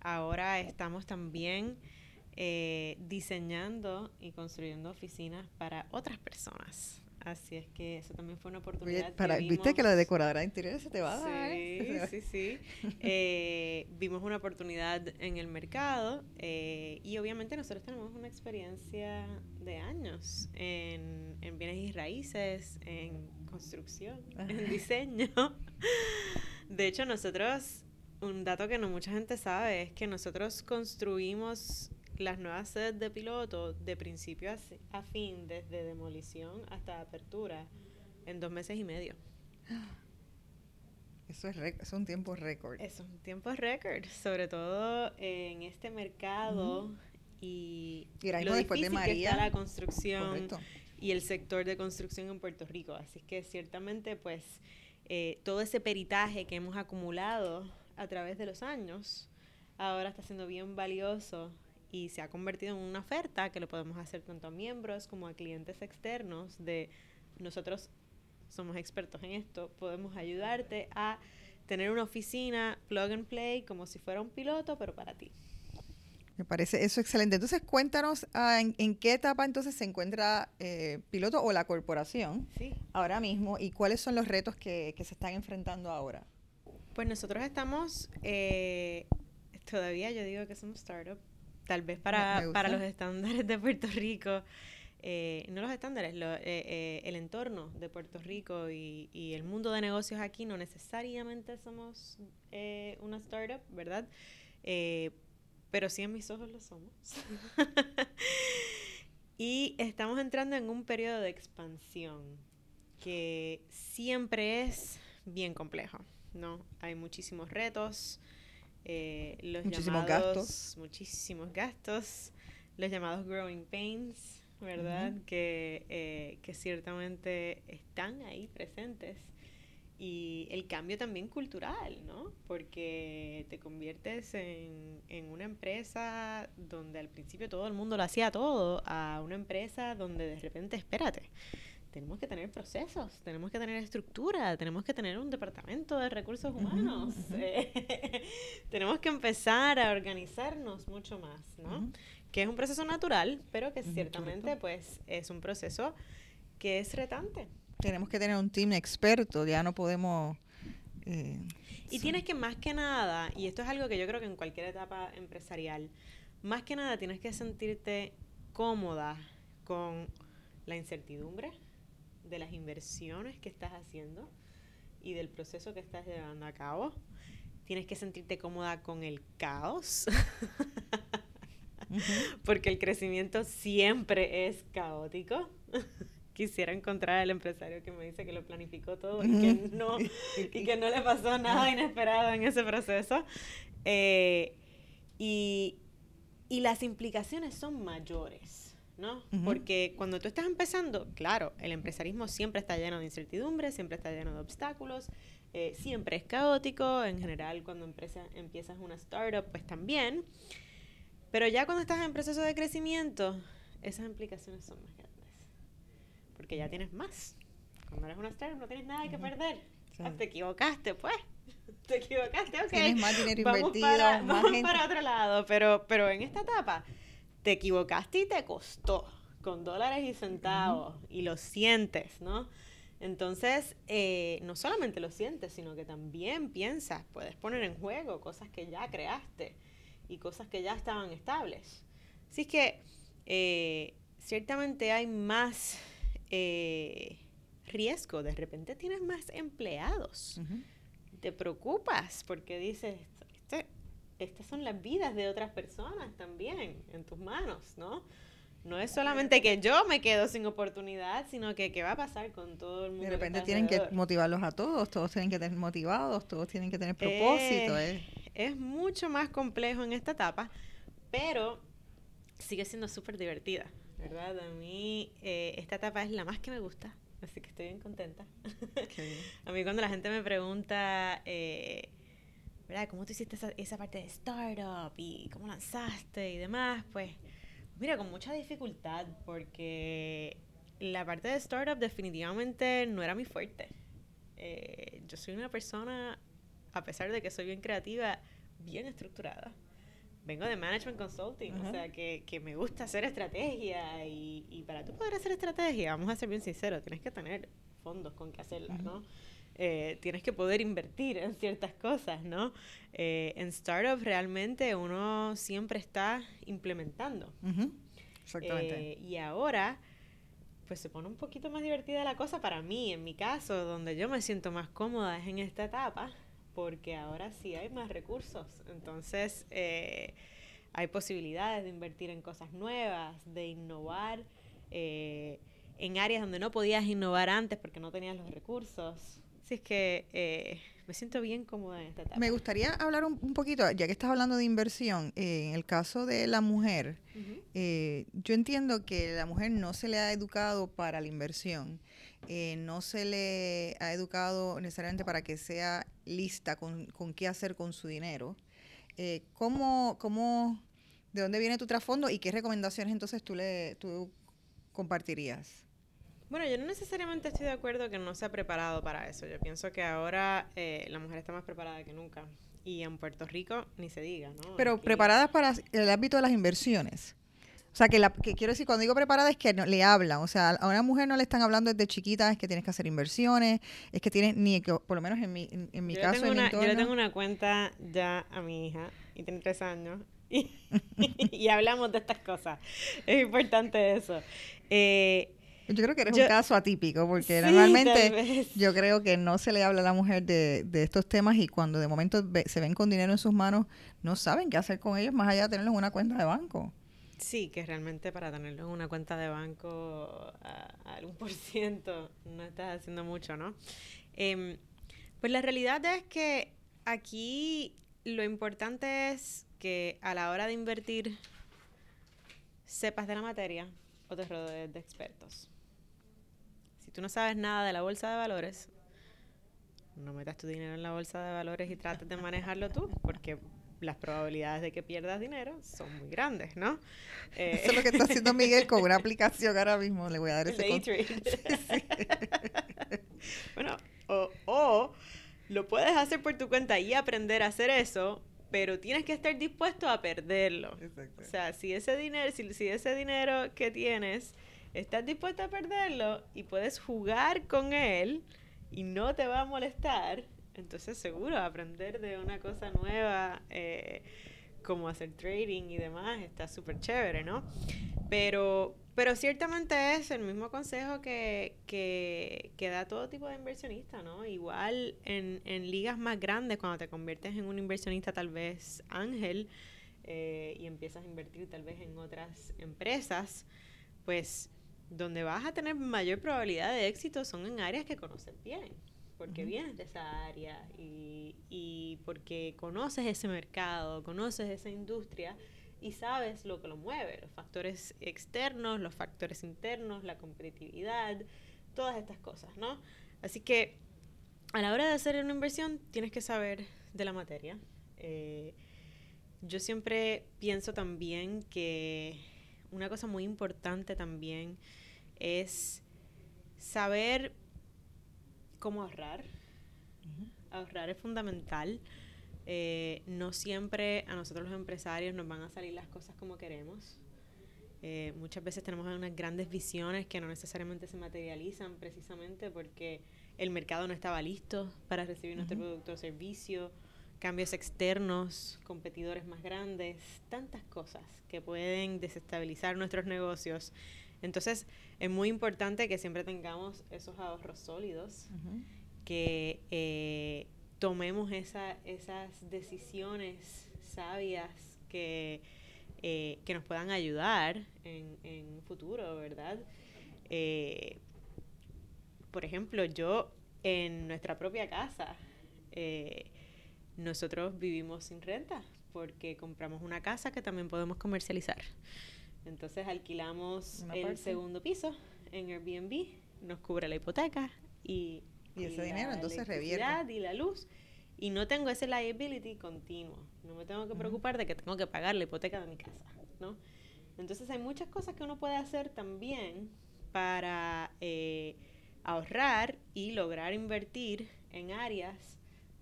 Ahora estamos también eh, diseñando y construyendo oficinas para otras personas. Así es que eso también fue una oportunidad. para, Viste que la de decoradora de interiores se te va a dar. Sí, sí, sí. Eh, vimos una oportunidad en el mercado eh, y obviamente nosotros tenemos una experiencia de años en, en bienes y raíces, en construcción, en diseño. De hecho, nosotros, un dato que no mucha gente sabe es que nosotros construimos las nuevas sedes de piloto de principio a, fin, desde demolición hasta apertura, en dos meses y medio. Eso es, es un tiempo récord. Es un tiempo récord, sobre todo en este mercado y, lo difícil de que está la construcción y el sector de construcción en Puerto Rico. Así que ciertamente, pues, eh, todo ese peritaje que hemos acumulado a través de los años ahora está siendo bien valioso y se ha convertido en una oferta que lo podemos hacer tanto a miembros como a clientes externos de nosotros somos expertos en esto, podemos ayudarte a tener una oficina plug and play como si fuera un piloto, pero para ti. Me parece eso excelente. Entonces, cuéntanos ah, en, qué etapa entonces se encuentra eh, piloto o la corporación ahora mismo y cuáles son los retos que, se están enfrentando ahora. Pues nosotros estamos eh, todavía, yo digo que somos startup, tal vez para, para los estándares de Puerto Rico. Eh, no los estándares, el entorno de Puerto Rico y, y, el mundo de negocios aquí no necesariamente somos una startup, ¿verdad? pero sí en mis ojos lo somos. y estamos entrando en un periodo de expansión que siempre es bien complejo, ¿no? Hay muchísimos retos, eh, los muchísimos gastos. Muchísimos gastos, los llamados growing pains, ¿verdad? que, eh, que ciertamente están ahí presentes y el cambio también cultural, ¿no? Porque te conviertes en, en, una empresa donde al principio todo el mundo lo hacía todo, a una empresa donde de repente, espérate, tenemos que tener procesos, tenemos que tener estructura, tenemos que tener un departamento de recursos humanos, tenemos que empezar a organizarnos mucho más, ¿no? Que es un proceso natural, pero que ciertamente pues es un proceso que es retante. Tenemos que tener un team experto, ya no podemos... Eh, y tienes que más que nada, y esto es algo que yo creo que en cualquier etapa empresarial, más que nada tienes que sentirte cómoda con la incertidumbre de las inversiones que estás haciendo y del proceso que estás llevando a cabo. Tienes que sentirte cómoda con el caos, porque el crecimiento siempre es caótico. Quisiera encontrar al empresario que me dice que lo planificó todo y que no, y que no le pasó nada inesperado en ese proceso. Eh, y, y, las implicaciones son mayores, ¿no? Porque cuando tú estás empezando, claro, el empresarismo siempre está lleno de incertidumbre, siempre está lleno de obstáculos, eh, siempre es caótico, en general cuando empresa, empiezas una startup, pues también. Pero ya cuando estás en proceso de crecimiento, esas implicaciones son más grandes porque ya tienes más. Cuando eres una startup no tienes nada que perder. Ah, te equivocaste, pues. Te equivocaste, ok. Tienes más dinero vamos invertido, para, más vamos para otro lado. Pero, pero en esta etapa, te equivocaste y te costó. Con dólares y centavos. Y lo sientes, ¿no? Entonces, eh, no solamente lo sientes, sino que también piensas, puedes poner en juego cosas que ya creaste y cosas que ya estaban estables. Así que, eh, ciertamente hay más eh, riesgo. De repente tienes más empleados. Te preocupas porque dices, estas son las vidas de otras personas también en tus manos, ¿no? No es solamente que yo me quedo sin oportunidad, sino que qué va a pasar con todo el mundo. De repente tienen que motivarlos a todos, todos tienen que tener motivados, todos tienen que tener propósito. Eh, es mucho más complejo en esta etapa, pero sigue siendo súper divertida. ¿verdad? A mí eh, esta etapa es la más que me gusta, así que estoy bien contenta. a mí cuando la gente me pregunta, eh, ¿verdad? ¿Cómo tú hiciste esa, esa, parte de startup y cómo lanzaste y demás? Pues mira, con mucha dificultad porque la parte de startup definitivamente no era mi fuerte. Eh, yo soy una persona, a pesar de que soy bien creativa, bien estructurada vengo de Management Consulting, o sea, que, que, me gusta hacer estrategia y, y, para tú poder hacer estrategia, vamos a ser bien sinceros, tienes que tener fondos con que hacerla, ¿no? Eh, tienes que poder invertir en ciertas cosas, ¿no? Eh, en startup realmente uno siempre está implementando. Exactamente. Eh, y ahora, pues se pone un poquito más divertida la cosa para mí, en mi caso, donde yo me siento más cómoda es en esta etapa, porque ahora sí hay más recursos. Entonces, hay posibilidades de invertir en cosas nuevas, de innovar en áreas donde no podías innovar antes porque no tenías los recursos. Así es que eh, me siento bien cómoda en esta etapa. Me gustaría hablar un, poquito, ya que estás hablando de inversión, eh, en el caso de la mujer, eh, yo entiendo que la mujer no se le ha educado para la inversión, no se le ha educado necesariamente para que sea lista con, con qué hacer con su dinero. ¿cómo, ¿Cómo, de dónde viene tu trasfondo y qué recomendaciones entonces tú, le, tú compartirías? Bueno, yo no necesariamente estoy de acuerdo que no se ha preparado para eso. Yo pienso que ahora eh, la mujer está más preparada que nunca. Y en Puerto Rico ni se diga, ¿no? Pero preparadas para el ámbito de las inversiones. O sea, que, la, que quiero decir, cuando digo preparada es que no, le hablan. O sea, a una mujer no le están hablando desde chiquita, es que tienes que hacer inversiones, es que tienes, ni que, por lo menos en mi, en, mi caso. en mi yo le tengo una cuenta ya a mi hija, y tiene tres años, y, y hablamos de estas cosas. Es importante eso. Eh, yo creo que eres un caso atípico, porque normalmente yo creo que no se le habla a la mujer de, estos temas y cuando de momento se ven con dinero en sus manos, no saben qué hacer con ellos más allá de tenerlos en una cuenta de banco. Sí, que realmente para tenerlos en una cuenta de banco al un por ciento no estás haciendo mucho, ¿no? Em, pues la realidad es que aquí lo importante es que a la hora de invertir sepas de la materia o te rodees de expertos tú no sabes nada de la bolsa de valores, no metas tu dinero en la bolsa de valores y trates de manejarlo tú, porque las probabilidades de que pierdas dinero son muy grandes, ¿no? Eso es lo que está haciendo Miguel con una aplicación ahora mismo. Le voy a dar ese bueno, o, o lo puedes hacer por tu cuenta y aprender a hacer eso, pero tienes que estar dispuesto a perderlo. O sea, si ese dinero, si, si ese dinero que tienes estás dispuesto a perderlo y puedes jugar con él y no te va a molestar, entonces seguro aprender de una cosa nueva, eh, como hacer trading y demás, está súper chévere, ¿no? Pero, pero ciertamente es el mismo consejo que, que, que, da todo tipo de inversionista, ¿no? Igual en, en ligas más grandes, cuando te conviertes en un inversionista tal vez ángel eh, y empiezas a invertir tal vez en otras empresas, pues donde vas a tener mayor probabilidad de éxito son en áreas que conoces bien, porque vienes de esa área y, y, porque conoces ese mercado, conoces esa industria y sabes lo que lo mueve, los factores externos, los factores internos, la competitividad, todas estas cosas, ¿no? Así que a la hora de hacer una inversión tienes que saber de la materia. Eh, yo siempre pienso también que una cosa muy importante también es saber cómo ahorrar. Ahorrar es fundamental. Eh, no siempre a nosotros los empresarios nos van a salir las cosas como queremos. Eh, muchas veces tenemos unas grandes visiones que no necesariamente se materializan precisamente porque el mercado no estaba listo para recibir nuestro producto o servicio cambios externos, competidores más grandes, tantas cosas que pueden desestabilizar nuestros negocios. Entonces, es muy importante que siempre tengamos esos ahorros sólidos, que eh, tomemos esa, esas decisiones sabias que, eh, que nos puedan ayudar en, en futuro, ¿verdad? Eh, por ejemplo, yo en nuestra propia casa, nosotros vivimos sin renta porque compramos una casa que también podemos comercializar. Entonces alquilamos el segundo piso en Airbnb, nos cubre la hipoteca y, y ese dinero entonces revierte. Y la luz. Y no tengo ese liability continuo. No me tengo que preocupar de que tengo que pagar la hipoteca de mi casa, ¿no? Entonces hay muchas cosas que uno puede hacer también para eh, ahorrar y lograr invertir en áreas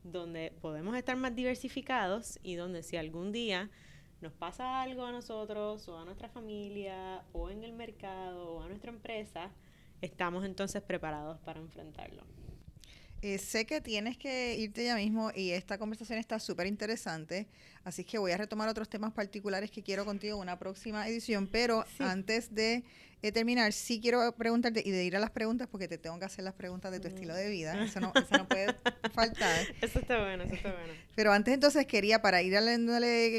donde podemos estar más diversificados y donde si algún día nos pasa algo a nosotros o a nuestra familia o en el mercado o a nuestra empresa, estamos entonces preparados para enfrentarlo. Eh, sé que tienes que irte ya mismo y esta conversación está súper interesante, así que voy a retomar otros temas particulares que quiero contigo en una próxima edición, pero antes de eh, terminar, sí quiero preguntarte y de ir a las preguntas, porque te tengo que hacer las preguntas de tu estilo de vida, eso no, eso no puede faltar. Eso está bueno, eso está bueno. Pero antes entonces quería, para ir a la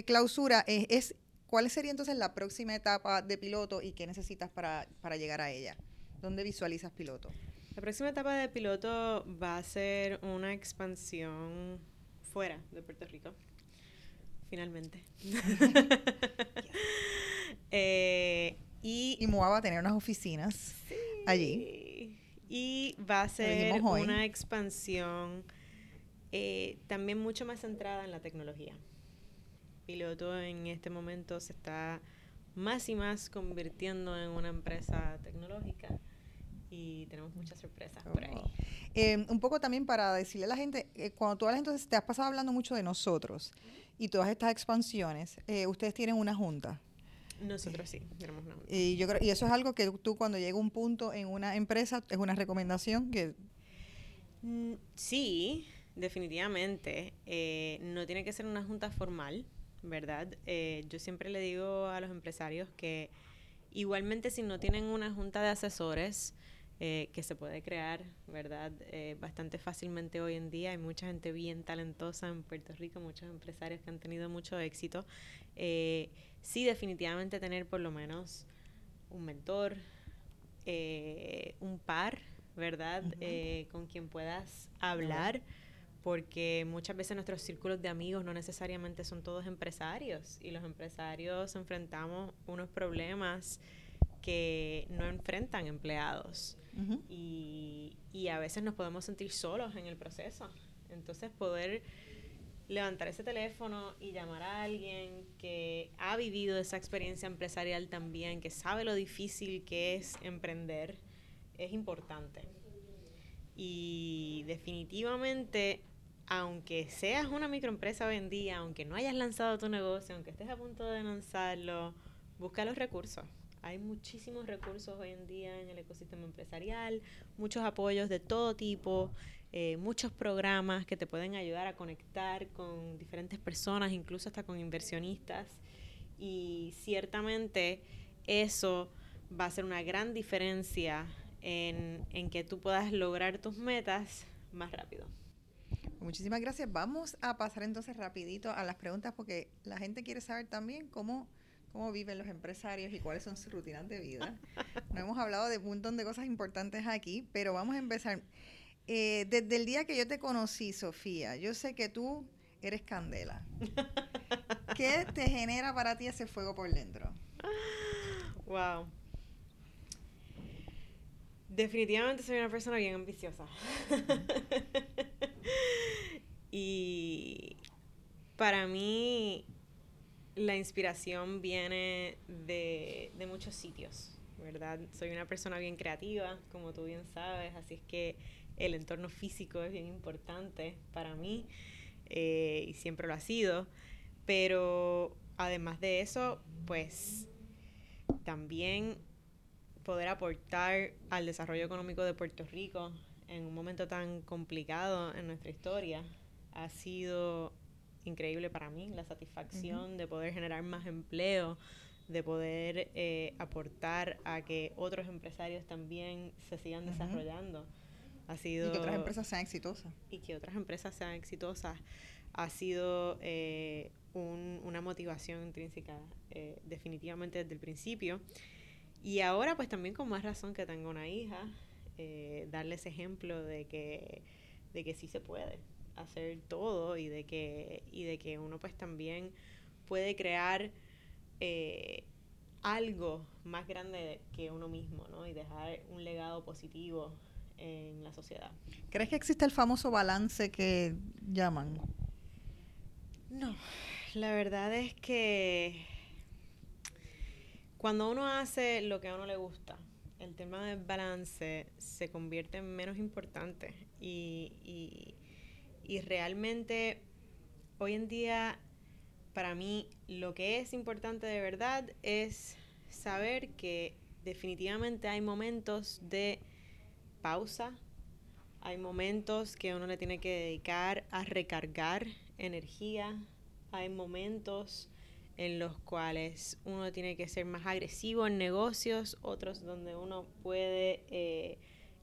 clausura, es, es ¿cuál sería entonces la próxima etapa de piloto y qué necesitas para, para llegar a ella? ¿Dónde visualizas piloto? La próxima etapa de piloto va a ser una expansión fuera de Puerto Rico. Finalmente. Eh, y, y va a tener unas oficinas allí. Y va a ser una expansión eh, también mucho más centrada en la tecnología. Piloto en este momento se está más y más convirtiendo en una empresa tecnológica y tenemos muchas sorpresas por ahí. Oh. Em, un poco también para decirle a la gente, eh, cuando tú hablas entonces, te has pasado hablando mucho de nosotros y todas estas expansiones, eh, ustedes tienen una junta. Nosotros sí, tenemos una. Y, yo creo, y eso es algo que tú cuando llega un punto en una empresa, es una recomendación que... Mm, sí, definitivamente. Eh, no tiene que ser una junta formal, ¿verdad? yo siempre le digo a los empresarios que igualmente si no tienen una junta de asesores, eh, que se puede crear, ¿verdad? Eh, bastante fácilmente hoy en día. Hay mucha gente bien talentosa en Puerto Rico, muchos empresarios que han tenido mucho éxito. Eh, sí, definitivamente tener por lo menos un mentor, un par, ¿verdad? con quien puedas hablar. Porque muchas veces nuestros círculos de amigos no necesariamente son todos empresarios y los empresarios enfrentamos unos problemas que no enfrentan empleados y, y, a veces nos podemos sentir solos en el proceso. Entonces poder levantar ese teléfono y llamar a alguien que ha vivido esa experiencia empresarial también, que sabe lo difícil que es emprender, es importante. Y definitivamente, aunque seas una microempresa hoy en día, aunque no hayas lanzado tu negocio, aunque estés a punto de lanzarlo, busca los recursos. Hay muchísimos recursos hoy en día en el ecosistema empresarial, muchos apoyos de todo tipo, eh, muchos programas que te pueden ayudar a conectar con diferentes personas, incluso hasta con inversionistas. Y ciertamente eso va a ser una gran diferencia en, en que tú puedas lograr tus metas más rápido. Muchísimas gracias. Vamos a pasar entonces rapidito a las preguntas porque la gente quiere saber también cómo cómo viven los empresarios y cuáles son sus rutinas de vida. No hemos hablado de un montón de cosas importantes aquí, pero vamos a empezar. Eh, desde el día que yo te conocí, Sofía, yo sé que tú eres candela. ¿Qué te genera para ti ese fuego por dentro? Wow. Definitivamente soy una persona bien ambiciosa. y para mí la inspiración viene de, muchos sitios, ¿verdad? Soy una persona bien creativa, como tú bien sabes, así es que el entorno físico es bien importante para mí eh, y siempre lo ha sido, pero además de eso, pues también poder aportar al desarrollo económico de Puerto Rico en un momento tan complicado en nuestra historia ha sido increíble para mí, la satisfacción de poder generar más empleo, de poder eh, aportar a que otros empresarios también se sigan desarrollando. Ha sido, y que otras empresas sean exitosas. Y que otras empresas sean exitosas. Ha sido eh, una motivación intrínseca eh, definitivamente desde el principio. Y ahora pues también con más razón que tengo una hija, darles ejemplo de que, de que sí se puede, hacer todo y de que, y de que uno pues también puede crear eh, algo más grande que uno mismo, ¿no? Y dejar un legado positivo en la sociedad. ¿Crees que existe el famoso balance que llaman? No, la verdad es que cuando uno hace lo que a uno le gusta, el tema del balance se convierte en menos importante y, y realmente hoy en día para mí lo que es importante de verdad es saber que definitivamente hay momentos de pausa, hay momentos que uno le tiene que dedicar a recargar energía, hay momentos en los cuales uno tiene que ser más agresivo en negocios, otros donde uno puede eh,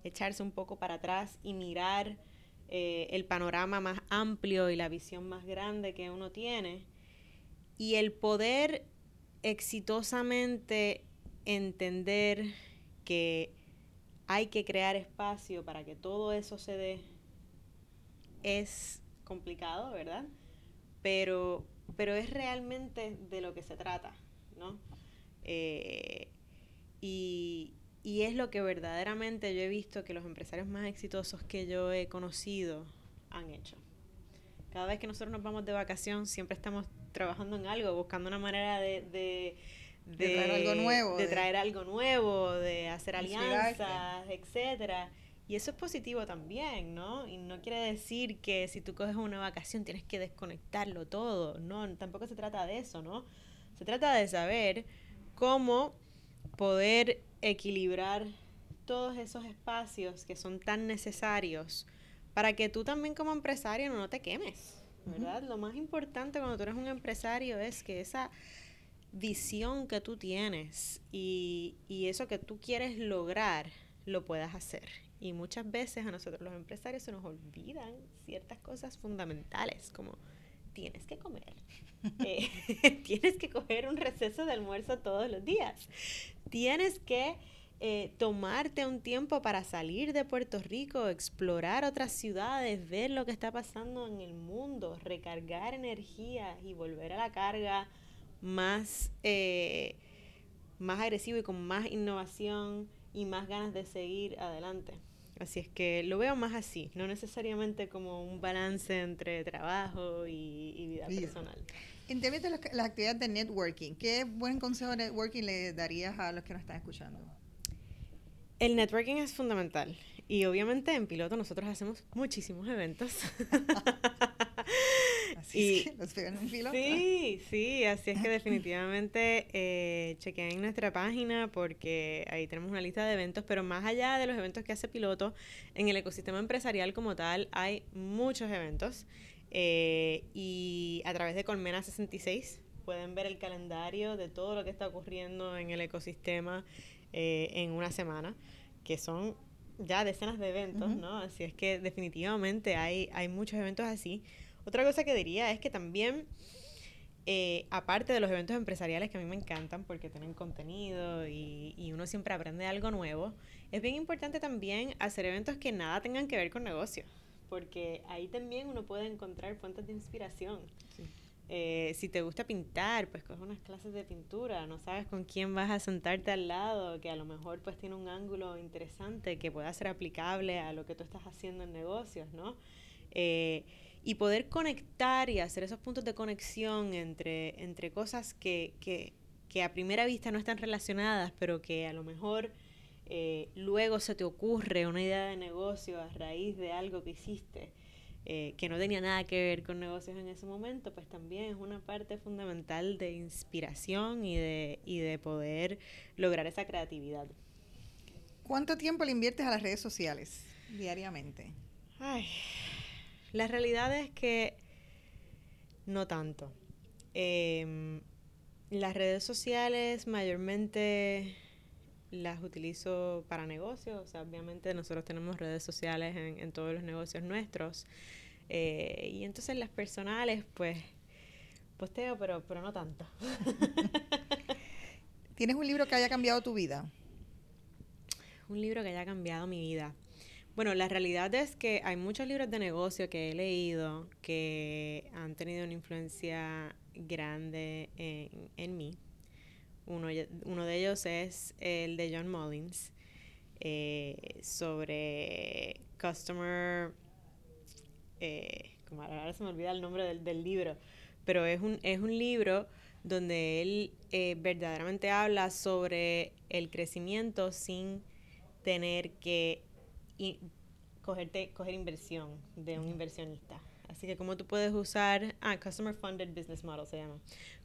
echarse un poco para atrás y mirar eh, el panorama más amplio y la visión más grande que uno tiene. Y el poder exitosamente entender que hay que crear espacio para que todo eso se dé es complicado, ¿verdad? Pero, pero es realmente de lo que se trata, ¿no? Eh, y, y es lo que verdaderamente yo he visto que los empresarios más exitosos que yo he conocido han hecho. Cada vez que nosotros nos vamos de vacación, siempre estamos trabajando en algo, buscando una manera de, de, traer algo nuevo. De, traer algo nuevo, de hacer alianzas, etcétera. Y eso es positivo también, ¿no? Y no quiere decir que si tú coges una vacación tienes que desconectarlo todo. No, tampoco se trata de eso, ¿no? Se trata de saber cómo poder equilibrar todos esos espacios que son tan necesarios para que tú también como empresario no te quemes, ¿verdad? Lo más importante cuando tú eres un empresario es que esa visión que tú tienes y, y eso que tú quieres lograr lo puedas hacer. Y muchas veces a nosotros los empresarios se nos olvidan ciertas cosas fundamentales como tienes que comer. Eh, tienes que coger un receso de almuerzo todos los días. Tienes que eh, tomarte un tiempo para salir de Puerto Rico, explorar otras ciudades, ver lo que está pasando en el mundo, recargar energía y volver a la carga más, eh, más agresivo y con más innovación y más ganas de seguir adelante. Así es que lo veo más así, no necesariamente como un balance entre trabajo y, vida personal. En términos de las, actividades de networking, ¿qué buen consejo de networking le darías a los que nos están escuchando? El networking es fundamental. Y obviamente en piloto nosotros hacemos muchísimos eventos. así es que en piloto. Sí, sí, así es que definitivamente eh, chequen nuestra página porque ahí tenemos una lista de eventos, pero más allá de los eventos que hace piloto, en el ecosistema empresarial como tal hay muchos eventos. Eh, y a través de Colmena 66 pueden ver el calendario de todo lo que está ocurriendo en el ecosistema eh, en una semana, que son ya decenas de eventos, ¿no? Así es que definitivamente hay, hay muchos eventos así. Otra cosa que diría es que también, eh, aparte de los eventos empresariales que a mí me encantan porque tienen contenido y, y, uno siempre aprende algo nuevo, es bien importante también hacer eventos que nada tengan que ver con negocio porque ahí también uno puede encontrar fuentes de inspiración. Eh, si te gusta pintar, pues coge unas clases de pintura, no sabes con quién vas a sentarte al lado, que a lo mejor pues tiene un ángulo interesante que pueda ser aplicable a lo que tú estás haciendo en negocios, ¿no? Eh, y poder conectar y hacer esos puntos de conexión entre, entre cosas que, que, que a primera vista no están relacionadas, pero que a lo mejor eh, luego se te ocurre una idea de negocio a raíz de algo que hiciste eh, que no tenía nada que ver con negocios en ese momento, pues también es una parte fundamental de inspiración y de, y de poder lograr esa creatividad. ¿Cuánto tiempo le inviertes a las redes sociales diariamente? Ay, la realidad es que no tanto. Em, las redes sociales mayormente las utilizo para negocios, o sea, obviamente nosotros tenemos redes sociales en, todos los negocios nuestros. Eh, y entonces las personales, pues, posteo, pero, pero no tanto. ¿Tienes un libro que haya cambiado tu vida? Un libro que haya cambiado mi vida. Bueno, la realidad es que hay muchos libros de negocio que he leído que han tenido una influencia grande en, en mí. Uno, uno de ellos es el de John Mullins eh, sobre Customer. Eh, como ahora se me olvida el nombre del, del, libro, pero es un, es un libro donde él eh, verdaderamente habla sobre el crecimiento sin tener que cogerte, coger inversión de un inversionista. Así que cómo tú puedes usar, ah, Customer Funded Business Model se llama,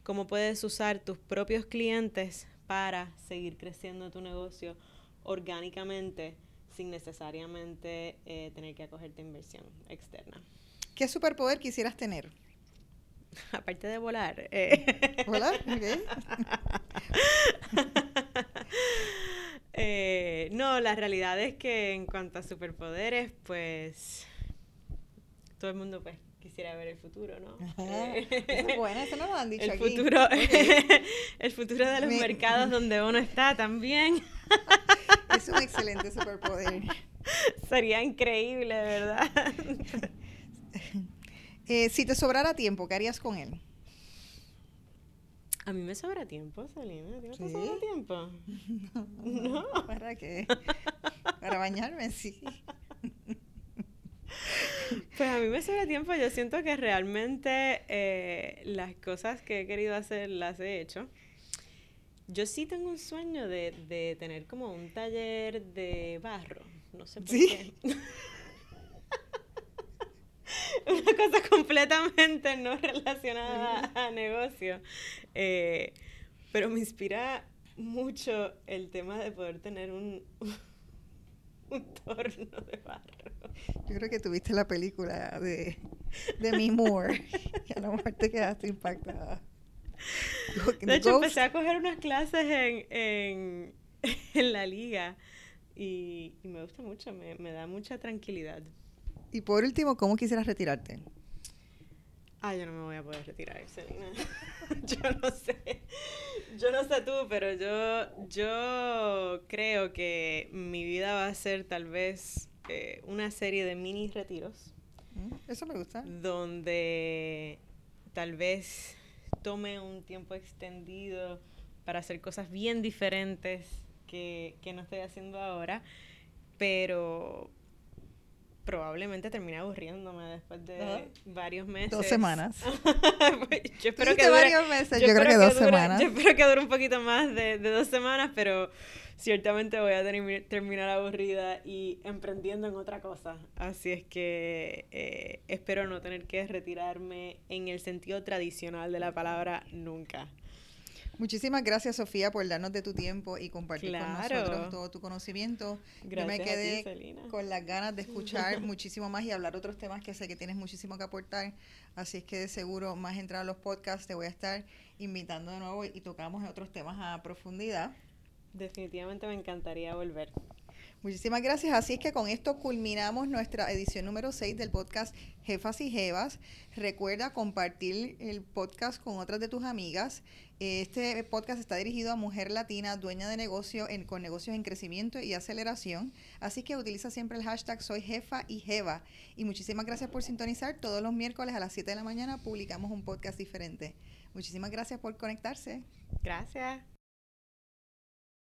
cómo puedes usar tus propios clientes para seguir creciendo tu negocio orgánicamente sin necesariamente eh, tener que acogerte inversión externa. ¿Qué superpoder quisieras tener? Aparte de volar. Eh. ¿Volar? Okay. Eh, no, la realidad es que en cuanto a superpoderes, pues todo el mundo pues quisiera ver el futuro, ¿no? Eso es bueno, eso no lo han dicho el aquí. Futuro, el futuro de los mercados donde uno está también. es un excelente superpoder. Sería increíble, ¿verdad? eh, si te sobrara tiempo, ¿qué harías con él? A mí me sobra tiempo, Selena. ¿A ti no te sobra tiempo? No. no. ¿Para qué? Para bañarme, sí. Pues a mí me sobra tiempo. Yo siento que realmente eh, las cosas que he querido hacer las he hecho. Yo sí tengo un sueño de, de tener como un taller de barro. No sé por ¿Sí? qué. Una cosa completamente no relacionada a negocio. Eh, pero me inspira mucho el tema de poder tener un, un torno de barro. Yo creo que tuviste la película de, de Mi Moore y a lo mejor te quedaste impactada. De hecho, empecé a coger unas clases en, en, en la liga y, y, me gusta mucho, me, me da mucha tranquilidad. Y por último, ¿cómo quisieras retirarte? Ah, yo no me voy a poder retirar, Selena. yo no sé. Yo no sé tú, pero yo, yo creo que mi vida va a ser tal vez eh, una serie de mini retiros. Eso me gusta. Donde tal vez tome un tiempo extendido para hacer cosas bien diferentes que, que no estoy haciendo ahora, pero probablemente termine aburriéndome después de varios meses. Dos semanas. yo espero que dure, varios meses, yo, yo creo que, que dos dure, semanas. Yo espero que dure un poquito más de, de dos semanas, pero ciertamente voy a ter terminar aburrida y emprendiendo en otra cosa. Así es que eh, espero no tener que retirarme en el sentido tradicional de la palabra nunca. Muchísimas gracias, Sofía, por darnos de tu tiempo y compartir claro. con nosotros todo tu conocimiento. Gracias Yo me quedé ti, con las ganas de escuchar muchísimo más y hablar otros temas que sé que tienes muchísimo que aportar. Así es que de seguro, más entrar a los podcasts, te voy a estar invitando de nuevo y tocamos en otros temas a profundidad. Definitivamente me encantaría volver. Muchísimas gracias. Así es que con esto culminamos nuestra edición número 6 del podcast Jefas y Jevas. Recuerda compartir el podcast con otras de tus amigas. Este podcast está dirigido a mujer latina, dueña de negocio en, con negocios en crecimiento y aceleración. Así que utiliza siempre el hashtag soy jefa y jeva. Y muchísimas gracias por sintonizar. Todos los miércoles a las 7 de la mañana publicamos un podcast diferente. Muchísimas gracias por conectarse. Gracias.